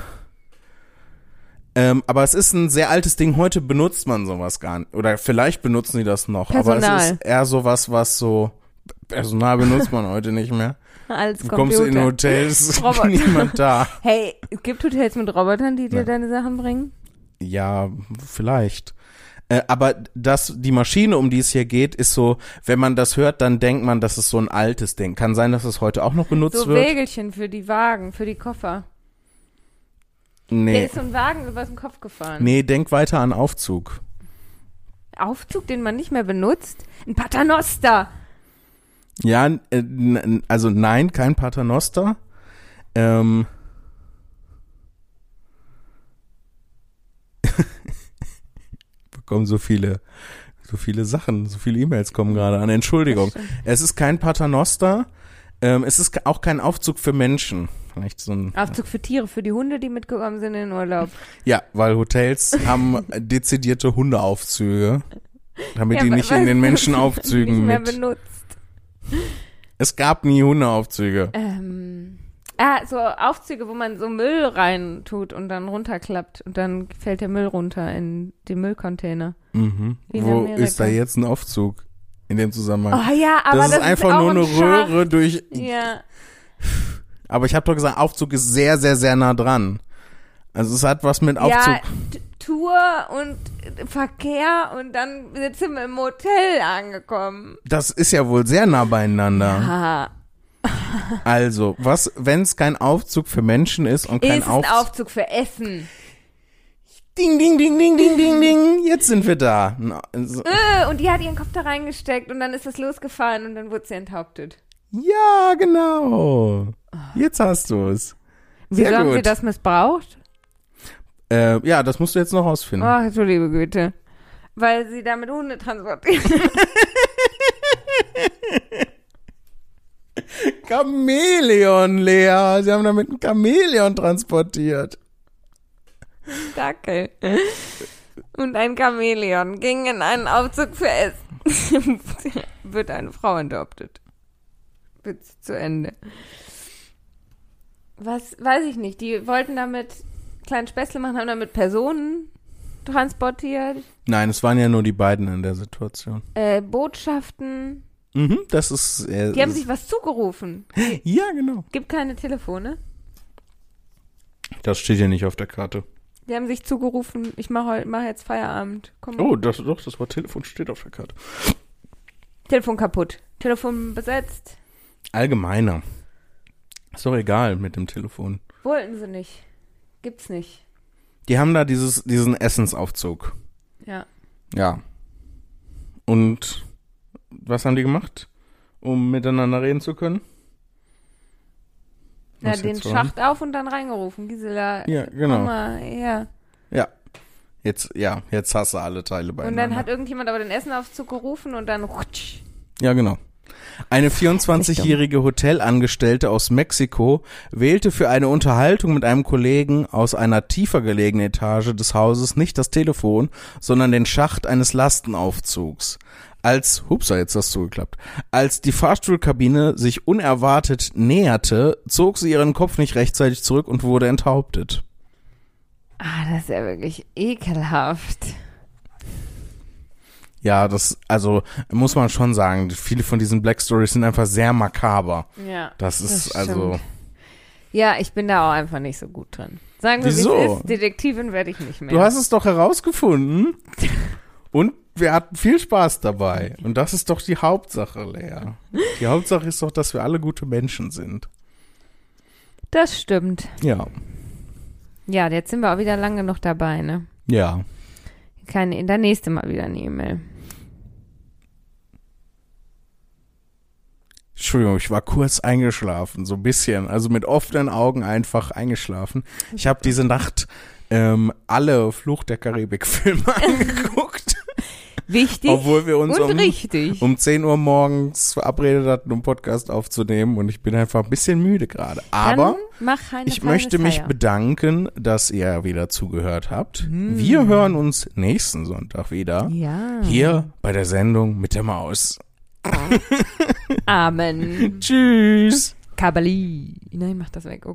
Ähm, aber es ist ein sehr altes Ding. Heute benutzt man sowas gar nicht. Oder vielleicht benutzen die das noch. Aber Personal. es ist eher sowas, was so. Personal benutzt man heute nicht mehr. [LAUGHS] Als Du kommst in Hotels, ist [LAUGHS] Roboter. [LAUGHS] niemand da. Hey, es gibt Hotels mit Robotern, die dir Ja. deine Sachen bringen? Ja, vielleicht. Äh, aber das, die Maschine, um die es hier geht, ist so, wenn man das hört, dann denkt man, das ist so ein altes Ding. Kann sein, dass es heute auch noch benutzt So wird. Wägelchen für die Wagen, für die Koffer. Der Nee. ist so ein Wagen über den Kopf gefahren. Nee, denk weiter an Aufzug. Aufzug, den man nicht mehr benutzt? Ein Paternoster. Ja, also nein, kein Paternoster. Ähm. Bekommen so viele, so viele Sachen, so viele E-Mails kommen gerade an. Entschuldigung. Es ist kein Paternoster. Ähm, es ist auch kein Aufzug für Menschen. Vielleicht so ein, Aufzug für Tiere, für die Hunde, die mitgekommen sind in den Urlaub. ja, weil Hotels haben [LAUGHS] dezidierte Hundeaufzüge, damit Ja, die nicht in den Menschenaufzügen nicht mehr mit. benutzt. Es gab nie Hundeaufzüge. Ähm, ah, so Aufzüge, wo man so Müll rein tut und dann runterklappt und dann fällt der Müll runter in den Müllcontainer. Mhm. Wo ist da jetzt ein Aufzug in dem Zusammenhang? Oh ja, aber das, das, ist einfach auch nur ein eine Schacht. Röhre durch. Ja, Aber ich habe doch gesagt, Aufzug ist sehr, sehr, sehr nah dran. Also es hat was mit Aufzug. ja, Tour und Verkehr und dann sind wir im Hotel angekommen. Das ist ja wohl sehr nah beieinander. Ah, Also, was, wenn es kein Aufzug für Menschen ist und kein ist ein Aufzug. Aufzug für Essen. Ding, ding, ding, ding, ding, ding, ding. Jetzt sind wir da. Na, also- Äh, und die hat ihren Kopf da reingesteckt und dann ist das losgefahren und dann wurde sie enthauptet. Ja, genau. Jetzt hast du es. Wieso Sehr haben sie gut. das missbraucht? Äh, ja, das musst du jetzt noch rausfinden. Ach, du liebe Güte. Weil sie damit Hunde transportiert. [LAUGHS] Chamäleon, Lea. Sie haben damit ein Chamäleon transportiert. Dackel. Und ein Chamäleon ging in einen Aufzug für Essen. [LAUGHS] Wird eine Frau enthauptet. Witz zu Ende. Was, weiß ich nicht. Die wollten damit kleinen Späßle machen, haben damit Personen transportiert, Nein, es waren ja nur die beiden in der Situation. äh, Botschaften. Mhm, das ist. Äh, Die haben sich was zugerufen. [LAUGHS] ja, genau. Gibt keine Telefone. Das steht ja nicht auf der Karte. Die haben sich zugerufen, ich mache heute mach jetzt Feierabend. Komm Oh, das, doch, das Wort Telefon steht auf der Karte. Telefon kaputt. Telefon besetzt. Allgemeiner. Ist doch egal mit dem Telefon. Wollten sie nicht. Gibt's nicht. Die haben da dieses, diesen Essensaufzug. Ja. Ja. Und was haben die gemacht, um miteinander reden zu können? Ja, den? Schacht auf und dann reingerufen. Gisela, Ja, genau. mal her. Ja. Jetzt, ja, jetzt hast du alle Teile Und beieinander. dann hat irgendjemand aber den Essenaufzug gerufen und dann rutsch. Ja, genau. Eine 24-jährige Hotelangestellte aus Mexiko wählte für eine Unterhaltung mit einem Kollegen aus einer tiefer gelegenen Etage des Hauses nicht das Telefon, sondern den Schacht eines Lastenaufzugs. Als, hupsa, jetzt hast du geklappt. Als die Fahrstuhlkabine sich unerwartet näherte, zog sie ihren Kopf nicht rechtzeitig zurück und wurde enthauptet. Ah, das ist ja wirklich ekelhaft. Ja, das, also, muss man schon sagen, viele von diesen Black Stories sind einfach sehr makaber. Ja. Das ist, Das also. Ja, ich bin da auch einfach nicht so gut drin. Sagen wir, wie Wieso? es ist. Detektivin werde ich nicht mehr. Du hast es doch herausgefunden. [LAUGHS] Und wir hatten viel Spaß dabei. Und das ist doch die Hauptsache, Lea. Die Hauptsache ist doch, dass wir alle gute Menschen sind. das stimmt. Ja. Ja, jetzt sind wir auch wieder lange noch dabei, ne? Ja. Keine, der nächste Mal wieder eine E-Mail. Entschuldigung, ich war kurz eingeschlafen, so ein bisschen. Also mit offenen Augen einfach eingeschlafen. Ich habe diese Nacht ähm, alle Fluch der Karibik-Filme [LAUGHS] angeguckt. Wichtig Obwohl wir uns und um, richtig. um 10 Uhr morgens verabredet hatten, um Podcast aufzunehmen. Und ich bin einfach ein bisschen müde gerade. Aber Ich möchte mich Feier. bedanken, dass ihr wieder zugehört habt. Hm. Wir hören uns nächsten Sonntag wieder. Ja. Hier bei der Sendung mit der Maus. [LAUGHS] Amen. Tschüss. Kabali. Nein, mach das weg. Oh